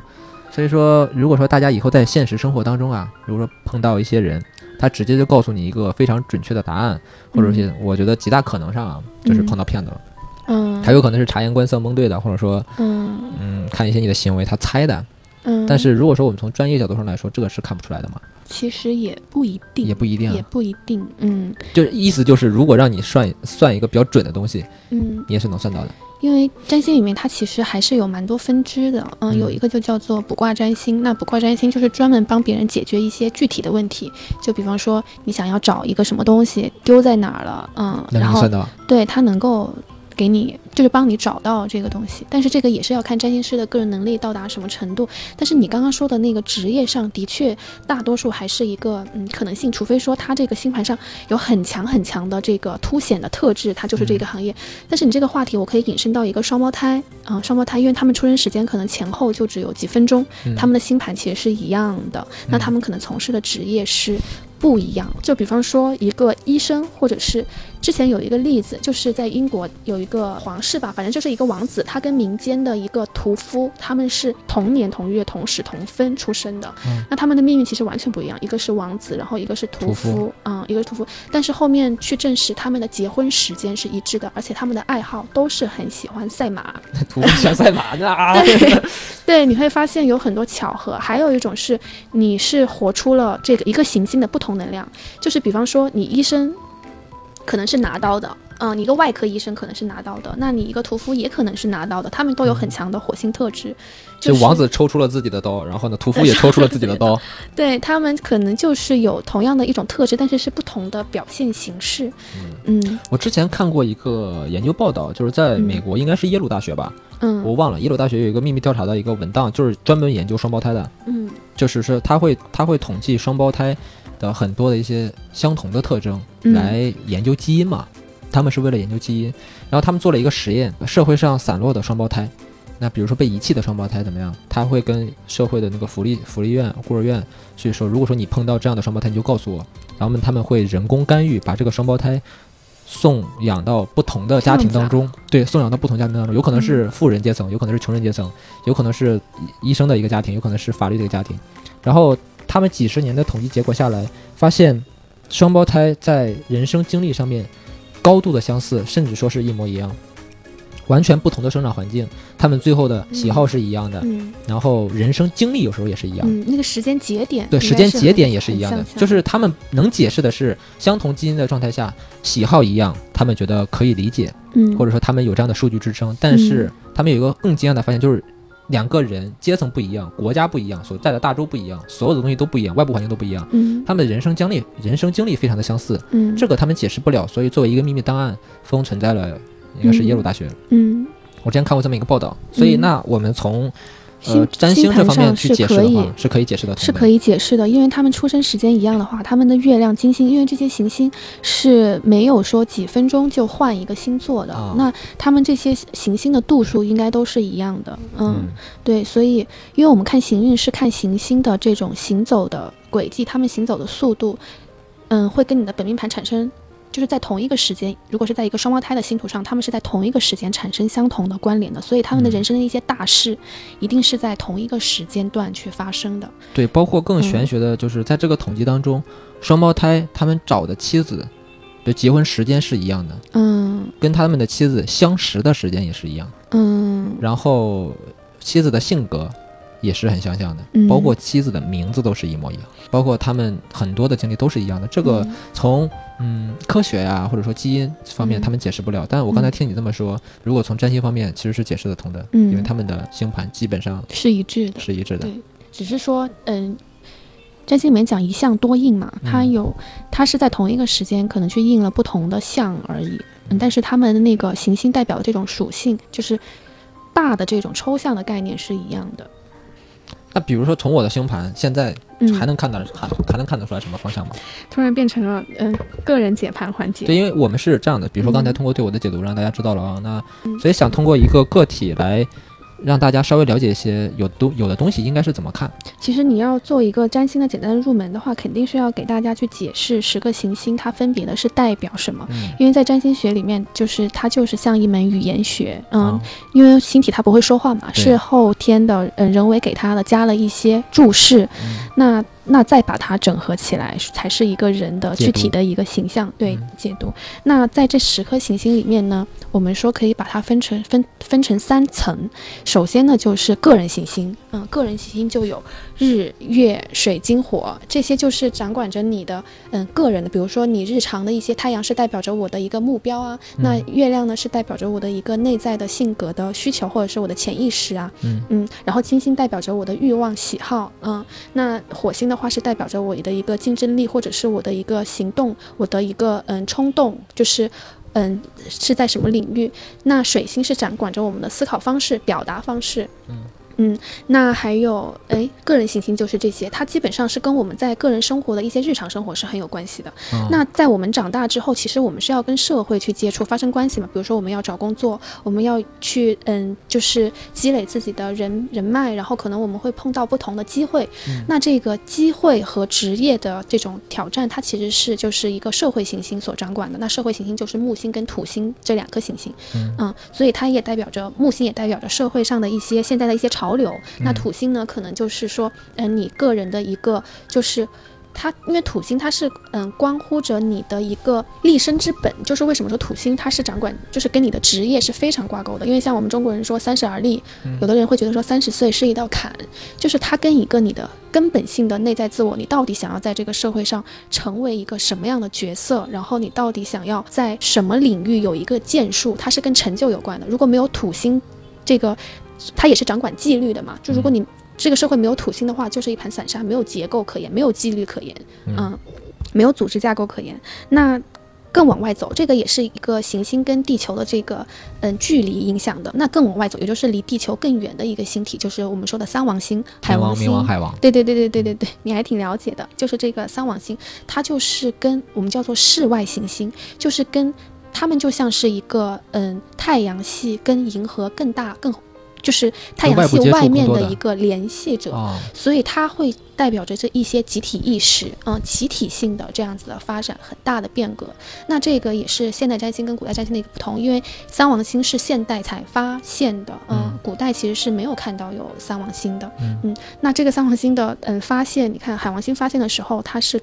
所以说，如果说大家以后在现实生活当中啊，如果说碰到一些人，他直接就告诉你一个非常准确的答案，或者是我觉得极大可能上啊，就是碰到骗子了。嗯，还有可能是察言观色蒙对的，或者说嗯。嗯看一些你的行为他猜的。嗯，但是如果说我们从专业角度上来说，这个是看不出来的嘛，其实也不一定，也不一定啊。也不一定，嗯。就是意思就是，如果让你算算一个比较准的东西，嗯，你也是能算到的。因为占星里面它其实还是有蛮多分支的，嗯，嗯有一个就叫做卜卦占星，那卜卦占星就是专门帮别人解决一些具体的问题，就比方说你想要找一个什么东西丢在哪儿了，嗯，然后。对它能够给你就是帮你找到这个东西，但是这个也是要看占星师的个人能力到达什么程度。但是你刚刚说的那个职业上的确，大多数还是一个嗯可能性，除非说他这个星盘上有很强很强的这个凸显的特质，他就是这个行业。但是你这个话题，我可以引申到一个双胞胎啊，双胞胎，因为他们出生时间可能前后就只有几分钟，他们的星盘其实是一样的，那他们可能从事的职业是。不一样，就比方说一个医生，或者是之前有一个例子，就是在英国有一个皇室吧，反正就是一个王子，他跟民间的一个屠夫，他们是同年同月同时同分出生的，那他们的命运其实完全不一样，一个是王子，然后一个是屠夫，嗯，一个是屠夫，但是后面去证实他们的结婚时间是一致的，而且他们的爱好都是很喜欢赛马，屠夫喜欢赛马 对，对，你会发现有很多巧合，还有一种是你是活出了这个一个行星的不同。能量。就是，比方说，你医生可能是拿刀的，嗯，你一个外科医生可能是拿刀的，那你一个屠夫也可能是拿刀的，他们都有很强的火星特质。就王子抽出了自己的刀，然后呢，屠夫也抽出了自己的刀。对他们可能就是有同样的一种特质，但是是不同的表现形式。嗯，我之前看过一个研究报道，就是在美国，应该是耶鲁大学吧。嗯，我忘了，耶鲁大学有一个秘密调查的一个文档，就是专门研究双胞胎的。嗯，就是说他会他会统计双胞胎。的很多的一些相同的特征来研究基因嘛，他们是为了研究基因，然后他们做了一个实验，社会上散落的双胞胎，那比如说被遗弃的双胞胎怎么样？他会跟社会的那个福利福利院、孤儿院去说，如果说你碰到这样的双胞胎，你就告诉我，然后他们会人工干预，把这个双胞胎送养到不同的家庭当中，对，送养到不同家庭当中，有可能是富人阶层，有可能是穷人阶层，有可能是医生的一个家庭，有可能是法律的一个家庭，然后。他们几十年的统计结果下来，发现双胞胎在人生经历上面高度的相似，甚至说是一模一样。完全不同的生长环境，他们最后的喜好是一样的，然后人生经历有时候也是一样。那个时间节点，对时间节点也是一样的，就是他们能解释的是相同基因的状态下喜好一样，他们觉得可以理解，嗯或者说他们有这样的数据支撑。但是他们有一个更惊讶的发现，就是。两个人阶层不一样，国家不一样，所在的大洲不一样，所有的东西都不一样，外部环境都不一样。嗯，他们的人生经历、人生经历非常的相似。嗯，这个他们解释不了，所以作为一个秘密档案封存在了，应该是耶鲁大学。嗯，我之前看过这么一个报道，所以那我们从。呃，占星这方面去解释的话，是可以解释的，是可以解释的，因为他们出生时间一样的话，他们的月亮、金星，因为这些行星是没有说几分钟就换一个星座的，那他们这些行星的度数应该都是一样的，嗯，对，所以因为我们看行运是看行星的这种行走的轨迹，他们行走的速度，嗯，会跟你的本命盘产生。就是在同一个时间，如果是在一个双胞胎的星图上，他们是在同一个时间产生相同的关联的，所以他们的人生的一些大事，一定是在同一个时间段去发生的。对，包括更玄学的，就是在这个统计当中，双胞胎他们找的妻子的结婚时间是一样的，嗯，跟他们的妻子相识的时间也是一样，嗯，然后妻子的性格。也是很相像的，包括妻子的名字都是一模一样，包括他们很多的经历都是一样的。这个从嗯科学呀，或者说基因方面，他们解释不了。但我刚才听你这么说，如果从占星方面，其实是解释得通的，因为他们的星盘基本上是一致的，是一致的。对，只是说，嗯，占星里面讲一象多印嘛，它有它是在同一个时间可能去印了不同的相而已。嗯，但是他们的那个行星代表的这种属性，就是大的这种抽象的概念是一样的。那比如说，从我的星盘现在还能看到还还能看得出来什么方向吗？突然变成了嗯个人解盘环节。对，因为我们是这样的，比如说刚才通过对我的解读，让大家知道了啊，那所以想通过一个个体来。让大家稍微了解一些有东有的东西应该是怎么看。其实你要做一个占星的简单的入门的话，肯定是要给大家去解释十个行星它分别的是代表什么。嗯。因为在占星学里面，就是它就是像一门语言学。嗯。因为星体它不会说话嘛，是后天的嗯人为给它的加了一些注释。嗯。那。那再把它整合起来，才是一个人的具体的一个形象，对解读。那在这十颗行星里面呢，我们说可以把它分成分分成三层。首先呢，就是个人行星，嗯，个人行星就有日、月、水、金、火，这些就是掌管着你的，嗯，个人的。比如说你日常的一些太阳是代表着我的一个目标啊，那月亮呢是代表着我的一个内在的性格的需求，或者是我的潜意识啊，嗯嗯，然后金星代表着我的欲望喜好，嗯，那火星。的话是代表着我的一个竞争力，或者是我的一个行动，我的一个嗯冲动，就是嗯是在什么领域。那水星是掌管着我们的思考方式、表达方式。嗯嗯，那还有哎，个人行星就是这些，它基本上是跟我们在个人生活的一些日常生活是很有关系的。嗯那在我们长大之后，其实我们是要跟社会去接触、发生关系嘛。比如说，我们要找工作，我们要去嗯，就是积累自己的人人脉，然后可能我们会碰到不同的机会。嗯那这个机会和职业的这种挑战，它其实是就是一个社会行星所掌管的。那社会行星就是木星跟土星这两颗行星，嗯所以它也代表着木星也代表着社会上的一些现在的一些潮流。那嗯土星呢，可能就是说，嗯、你个人的一个就是。它因为土星它是嗯关乎着你的一个立身之本，就是为什么说土星它是掌管，就是跟你的职业是非常挂钩的。因为像我们中国人说三十而立，有的人会觉得说三十岁是一道坎，就是它跟一个你的根本性的内在自我，你到底想要在这个社会上成为一个什么样的角色，然后你到底想要在什么领域有一个建树，它是跟成就有关的。如果没有土星这个，它也是掌管纪律的嘛，就如果你这个社会没有土星的话，就是一盘散沙，没有结构可言，没有纪律可言，嗯，没有组织架构可言。那更往外走，这个也是一个行星跟地球的这个嗯距离影响的。那更往外走，也就是离地球更远的一个星体，就是我们说的三王星、海王、王星冥。王、海王，对对对对对对对，你还挺了解的。就是这个三王星，它就是跟我们叫做室外行星，就是跟它们就像是一个嗯太阳系跟银河更大更就是太阳系外面的的一个联系者。哦，所以它会代表着这一些集体意识，嗯，集体性的这样子的发展，很大的变革。那这个也是现代占星跟古代占星的一个不同，因为三王星是现代才发现的，嗯，嗯古代其实是没有看到有三王星的，嗯那这个三王星的嗯发现，你看海王星发现的时候，它是。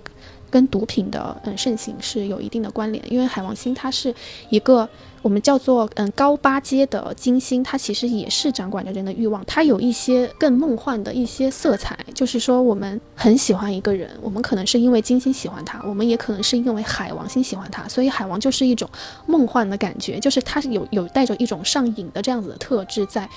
跟毒品的嗯盛行是有一定的关联，因为海王星它是一个我们叫做嗯高八阶的金星，它其实也是掌管着人的欲望，它有一些更梦幻的一些色彩，就是说我们很喜欢一个人，我们可能是因为金星喜欢他，我们也可能是因为海王星喜欢他，所以海王就是一种梦幻的感觉，就是它是有有带着一种上瘾的这样子的特质在。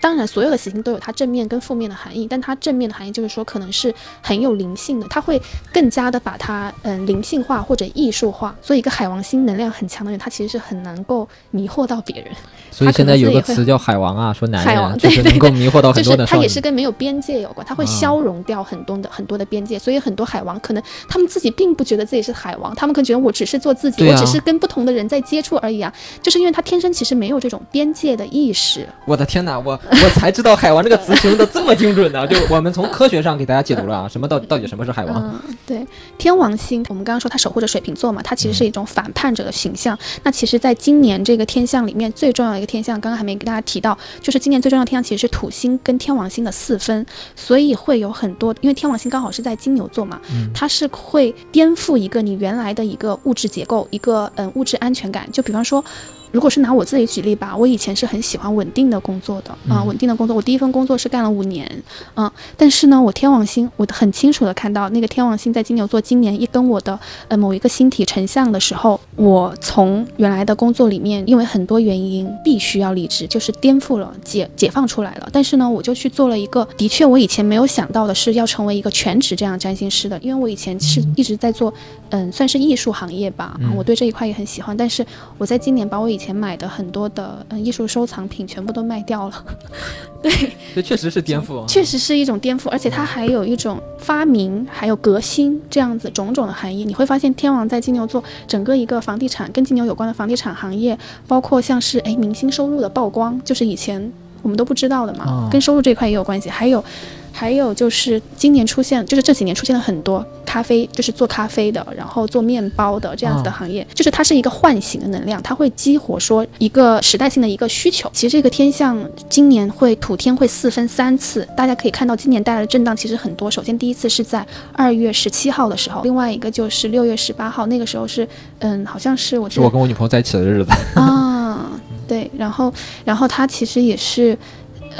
当然，所有的行星都有它正面跟负面的含义，但它正面的含义就是说，可能是很有灵性的，它会更加的把它嗯灵性化或者艺术化。所以，一个海王星能量很强的人，他其实是很能够迷惑到别人，所以现在有个词叫海王啊，说男海王人就是对对能够迷惑到很多的就是他。也是跟没有边界有关，他会啊消融掉很多的、很多的边界。所以很多海王可能他们自己并不觉得自己是海王，他们可能觉得我只是做自己，啊我只是跟不同的人在接触而已啊。就是因为他天生其实没有这种边界的意识。我的天哪，我 我才知道海王这个词形容的这么精准呢、就我们从科学上给大家解读了啊，什么到到底什么是海王？嗯，对，天王星，我们刚刚说它守护着水瓶座嘛，它其实是一种反叛者的形象。那其实，在今年这个天象里面，最重要的一个天象，刚刚还没给大家提到，就是今年最重要的天象其实是土星跟天王星的四分，所以会有很多，因为天王星刚好是在金牛座嘛，嗯它是会颠覆一个你原来的一个物质结构，一个嗯物质安全感。就比方说。如果是拿我自己举例吧，我以前是很喜欢稳定的工作的啊、嗯稳定的工作。我第一份工作是干了五年，嗯，但是呢，我天王星，我很清楚的看到那个天王星在金牛座，今年一跟我的呃某一个星体成像的时候，我从原来的工作里面，因为很多原因必须要离职，就是颠覆了解解放出来了。但是呢，我就去做了一个，的确我以前没有想到的是要成为一个全职这样占星师的，因为我以前是一直在做，嗯，算是艺术行业吧，嗯我对这一块也很喜欢。但是我在今年把我以前买的很多的嗯艺术收藏品全部都卖掉了。对，这确实是颠覆啊。确实是一种颠覆，而且它还有一种发明，还有革新这样子种种的含义。你会发现，天王在金牛座，整个一个房地产跟金牛有关的房地产行业，包括像是哎明星收入的曝光，就是以前我们都不知道的嘛，哦跟收入这块也有关系。还有。还有就是今年出现，就是这几年出现了很多咖啡，就是做咖啡的，然后做面包的这样子的哦行业，就是它是一个唤醒的能量，它会激活说一个时代性的一个需求。其实这个天象今年会土天会四分三次，大家可以看到今年带来的震荡其实很多。首先第一次是在二月十七号的时候，另外一个就是六月十八号，那个时候是嗯，好像是我是我跟我女朋友在一起的日子。啊，对，然后然后它其实也是。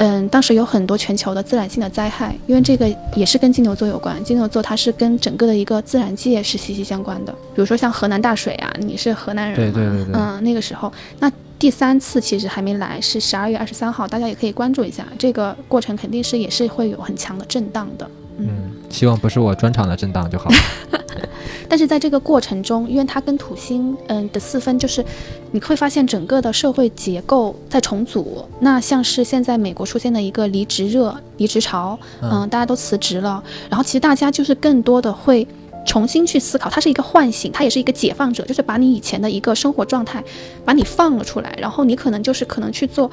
嗯，当时有很多全球的自然性的灾害，因为这个也是跟金牛座有关。金牛座它是跟整个的一个自然界是息息相关的，比如说像河南大水啊，你是河南人嘛，对对对对嗯，那个时候，那第三次其实还没来，是十二月二十三号，大家也可以关注一下，这个过程肯定是也是会有很强的震荡的。嗯，希望不是我专场的震荡就好。但是在这个过程中，因为它跟土星嗯的四分，就是你会发现整个的社会结构在重组。那像是现在美国出现的一个离职热、离职潮，嗯，大家都辞职了，然后其实大家就是更多的会重新去思考，它是一个唤醒，它也是一个解放者，就是把你以前的一个生活状态把你放了出来，然后你可能就是可能去做。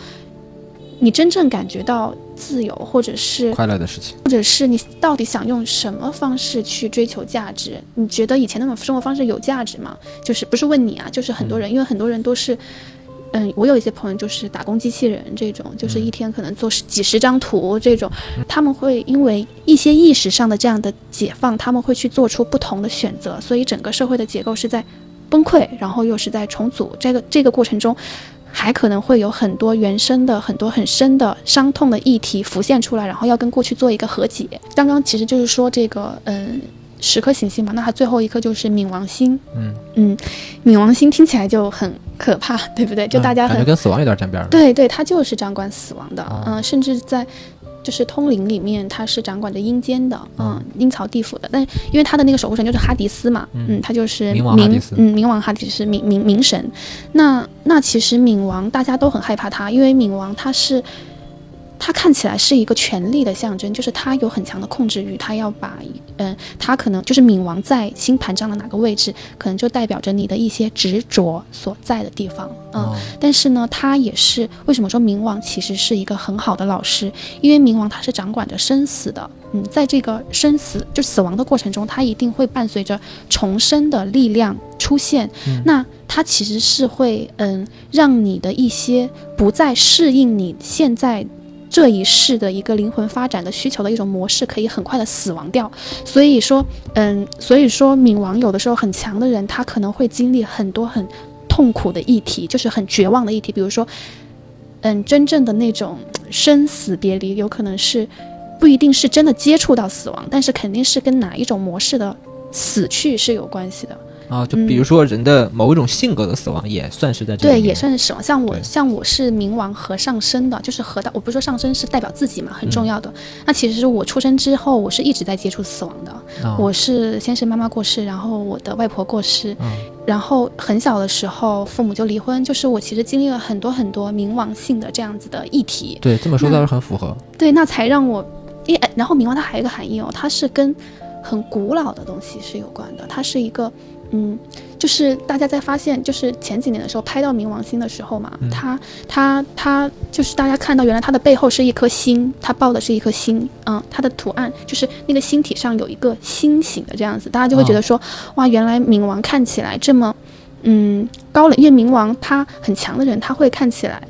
你真正感觉到自由，或者是快乐的事情，或者是你到底想用什么方式去追求价值？你觉得以前那种生活方式有价值吗？就是不是问你啊，就是很多人，因为很多人都是，嗯，我有一些朋友就是打工机器人这种，就是一天可能做几十张图这种，他们会因为一些意识上的这样的解放，他们会去做出不同的选择，所以整个社会的结构是在崩溃，然后又是在重组，这个这个过程中。还可能会有很多原生的、很多很深的伤痛的议题浮现出来，然后要跟过去做一个和解。刚刚其实就是说这个，嗯，十颗行星嘛，那它最后一颗就是冥王星。嗯嗯，冥王星听起来就很可怕，对不对？就大家感觉跟死亡有点沾边。对对，它就是掌管死亡的。嗯，甚至在。就是通灵里面，它是掌管着阴间的，嗯，阴曹地府的。但因为它的那个守护神就是哈迪斯嘛，嗯，他就是冥王哈迪斯，嗯，冥王哈迪斯，冥冥冥神。那那其实冥王大家都很害怕他，因为冥王他是。它看起来是一个权力的象征，就是他有很强的控制欲，他要把，嗯，他可能就是冥王在星盘上的哪个位置，可能就代表着你的一些执着所在的地方，嗯。但是呢，他也是为什么说冥王其实是一个很好的老师，因为冥王他是掌管着生死的，嗯，在这个生死就死亡的过程中，他一定会伴随着重生的力量出现，那它其实是会，嗯，让你的一些不再适应你现在。这一世的一个灵魂发展的需求的一种模式，可以很快的死亡掉。所以说，嗯，所以说冥王有的时候很强的人，他可能会经历很多很痛苦的议题，就是很绝望的议题。比如说，嗯，真正的那种生死别离，有可能是不一定是真的接触到死亡，但是肯定是跟哪一种模式的死去是有关系的。啊，就比如说人的某一种性格的死亡，也算是在这对，也算是死亡。像我，像我是冥王和上升的，就是和到我不是说上升是代表自己嘛，很重要的。那其实是我出生之后，我是一直在接触死亡的。我是先是妈妈过世，然后我的外婆过世，然后很小的时候父母就离婚，就是我其实经历了很多很多冥王性的这样子的议题。对，这么说倒是很符合。对，那才让我，因然后冥王它还有一个含义哦，它是跟很古老的东西是有关的，它是一个。嗯，就是大家在发现，就是前几年的时候拍到冥王星的时候嘛，它它它就是大家看到原来它的背后是一颗星，它抱的是一颗星，嗯，它的图案就是那个星体上有一个星形的这样子，大家就会觉得说，哇，原来冥王看起来这么，嗯，高冷，因为冥王他很强的人，他会看起来，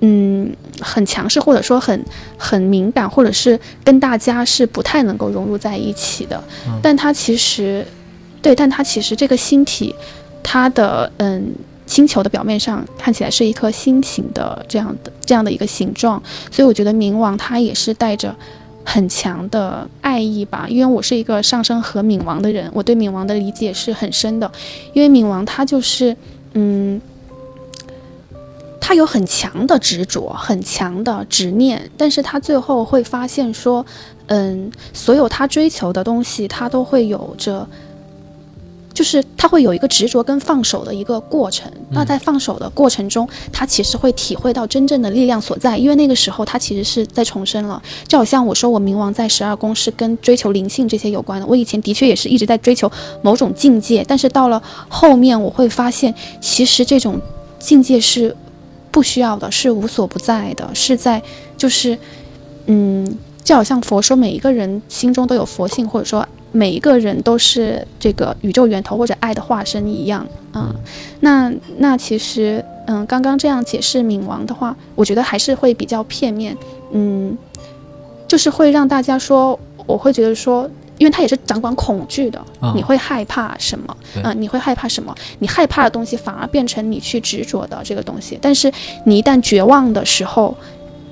嗯，很强势，或者说很很敏感，或者是跟大家是不太能够融入在一起的，但他其实。对，但它其实这个星体，它的嗯，星球的表面上看起来是一颗心形的这样的这样的一个形状，所以我觉得冥王它也是带着很强的爱意吧。因为我是一个上升和冥王的人，我对冥王的理解是很深的。因为冥王他就是嗯，他有很强的执着，很强的执念，但是他最后会发现说，嗯，所有他追求的东西，他都会有着。就是他会有一个执着跟放手的一个过程，那在放手的过程中，他其实会体会到真正的力量所在，因为那个时候他其实是在重生了。就好像我说我冥王在十二宫是跟追求灵性这些有关的，我以前的确也是一直在追求某种境界，但是到了后面我会发现，其实这种境界是不需要的，是无所不在的，是在就是，嗯，就好像佛说每一个人心中都有佛性，或者说。每一个人都是这个宇宙源头或者爱的化身一样啊，那那其实嗯，刚刚这样解释冥王的话，我觉得还是会比较片面，嗯，就是会让大家说，我会觉得说，因为他也是掌管恐惧的，你会害怕什么？嗯，你会害怕什么？你害怕的东西反而变成你去执着的这个东西，但是你一旦绝望的时候，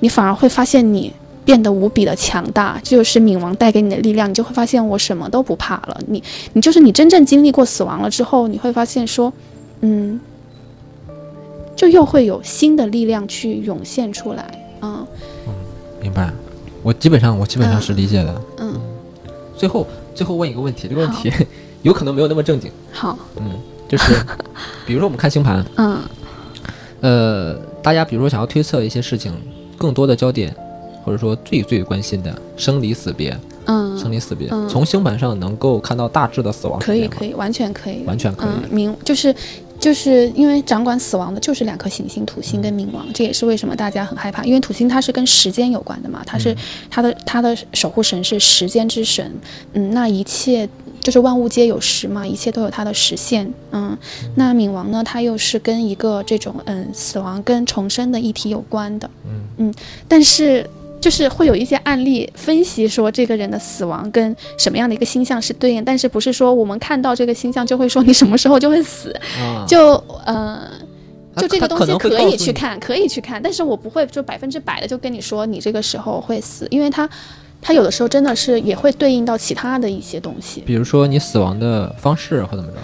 你反而会发现你。变得无比的强大，这就是冥王带给你的力量，你就会发现我什么都不怕了。你，你就是你真正经历过死亡了之后，你会发现说，嗯，就又会有新的力量去涌现出来。嗯，明白。我基本上，我基本上是理解的。嗯。最后，最后问一个问题，这个问题 有可能没有那么正经。好，嗯，就是 比如说我们看星盘，嗯呃，大家比如说想要推测一些事情，更多的焦点，或者说最最关心的生离死别，嗯，生离死别，嗯从星盘上能够看到大致的死亡可以可以，完全可以，完全可以嗯，冥就是就是因为掌管死亡的就是两颗行星，土星跟冥王，这也是为什么大家很害怕，因为土星它是跟时间有关的嘛，它是、嗯它的它的守护神是时间之神，嗯，那一切。就是万物皆有时嘛，一切都有它的时限。嗯，那冥王呢，它又是跟一个这种嗯死亡跟重生的议题有关的。嗯嗯但是就是会有一些案例分析说这个人的死亡跟什么样的一个星象是对应，但是不是说我们看到这个星象就会说你什么时候就会死，啊，就呃。就这个东西可以去看，可以去看，但是我不会就百分之百的就跟你说你这个时候会死，因为它，它有的时候真的是也会对应到其他的一些东西。比如说你死亡的方式或怎么着，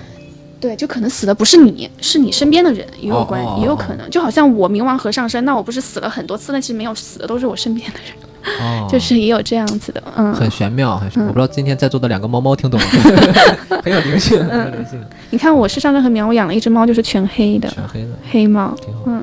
对，就可能死的不是你，是你身边的人也有关，哦哦也有可能。就好像我冥王和上升，那我不是死了很多次，但其实没有死的都是我身边的人，哦，就是也有这样子的，嗯。很玄妙，很玄嗯我不知道今天在座的两个猫猫听懂了，很有灵性，很有灵性，你看我是上身和冥王，我养了一只猫，就是全黑的全黑的，黑猫。嗯，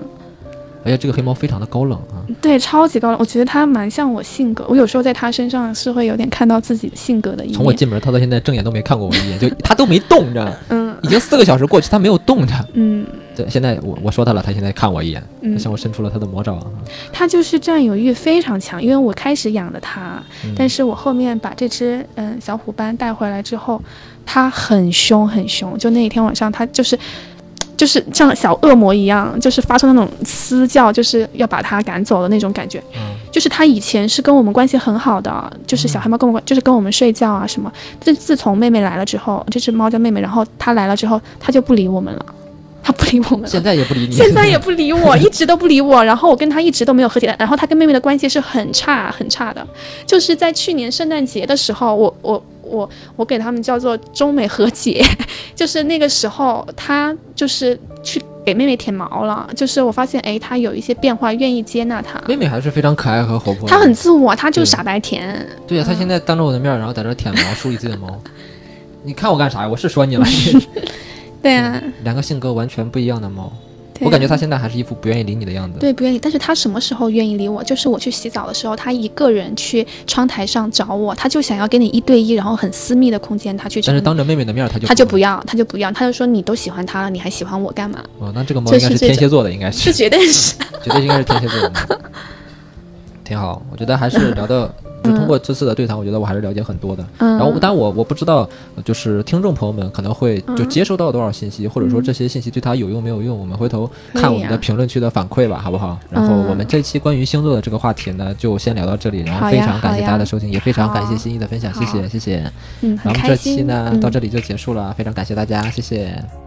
而且这个黑猫非常的高冷啊，对，超级高冷。我觉得它蛮像我性格，我有时候在它身上是会有点看到自己性格的一面。从我进门，它到现在正眼都没看过我一眼，就它都没动着，嗯已经四个小时过去，它没有动它。嗯对，现在我我说它了，它现在看我一眼，嗯，向我伸出了它的魔爪啊。它就是占有欲非常强，因为我开始养的它，嗯但是我后面把这只嗯小虎斑带回来之后，它很凶很凶，就那一天晚上它就是。就是像小恶魔一样，就是发出那种嘶叫，就是要把它赶走的那种感觉。嗯就是它以前是跟我们关系很好的，就是小黑猫跟我们就是跟我们睡觉啊什么。自自从妹妹来了之后，这只猫叫妹妹，然后它来了之后，它就不理我们了，它不理我们了。现在也不理你，现在也不理我，一直都不理我。然后我跟他一直都没有和解，然后他跟妹妹的关系是很差很差的。就是在去年圣诞节的时候，我我我我给他们叫做中美和解，就是那个时候他就是去给妹妹舔毛了，就是我发现哎他有一些变化，愿意接纳他。妹妹还是非常可爱和活泼她。很自我，她就对傻白甜。对呀、她现在当着我的面，然后在这舔毛，梳理自己的毛。你看我干啥呀？我是说你了，对啊，两个性格完全不一样的猫。对我感觉啊它现在还是一副不愿意理你的样子。对，不愿意。但是他什么时候愿意理我？就是我去洗澡的时候，他一个人去窗台上找我，他就想要跟你一对一，然后很私密的空间，他去找你。但是当着妹妹的面儿，它就不他就不要，他就不要，他就说你都喜欢他了，你还喜欢我干嘛？哦，那这个猫应该是天蝎座的，应该这是，绝对是。绝对应该是天蝎座的猫。挺好，我觉得还是聊的，就通过这次的对谈，我觉得我还是了解很多的。嗯，然后，但我我不知道，呃就是听众朋友们可能会就嗯接收到多少信息，或者说嗯这些信息对他有用没有用，我们回头看我们的评论区的反馈吧，好不好？然后嗯我们这期关于星座的这个话题呢，就先聊到这里，然后非常感谢大家的收听，也非常感谢好心意的分享，谢谢好谢谢。嗯，然后这。期呢嗯到这里就结束了，非常感谢大家，谢谢。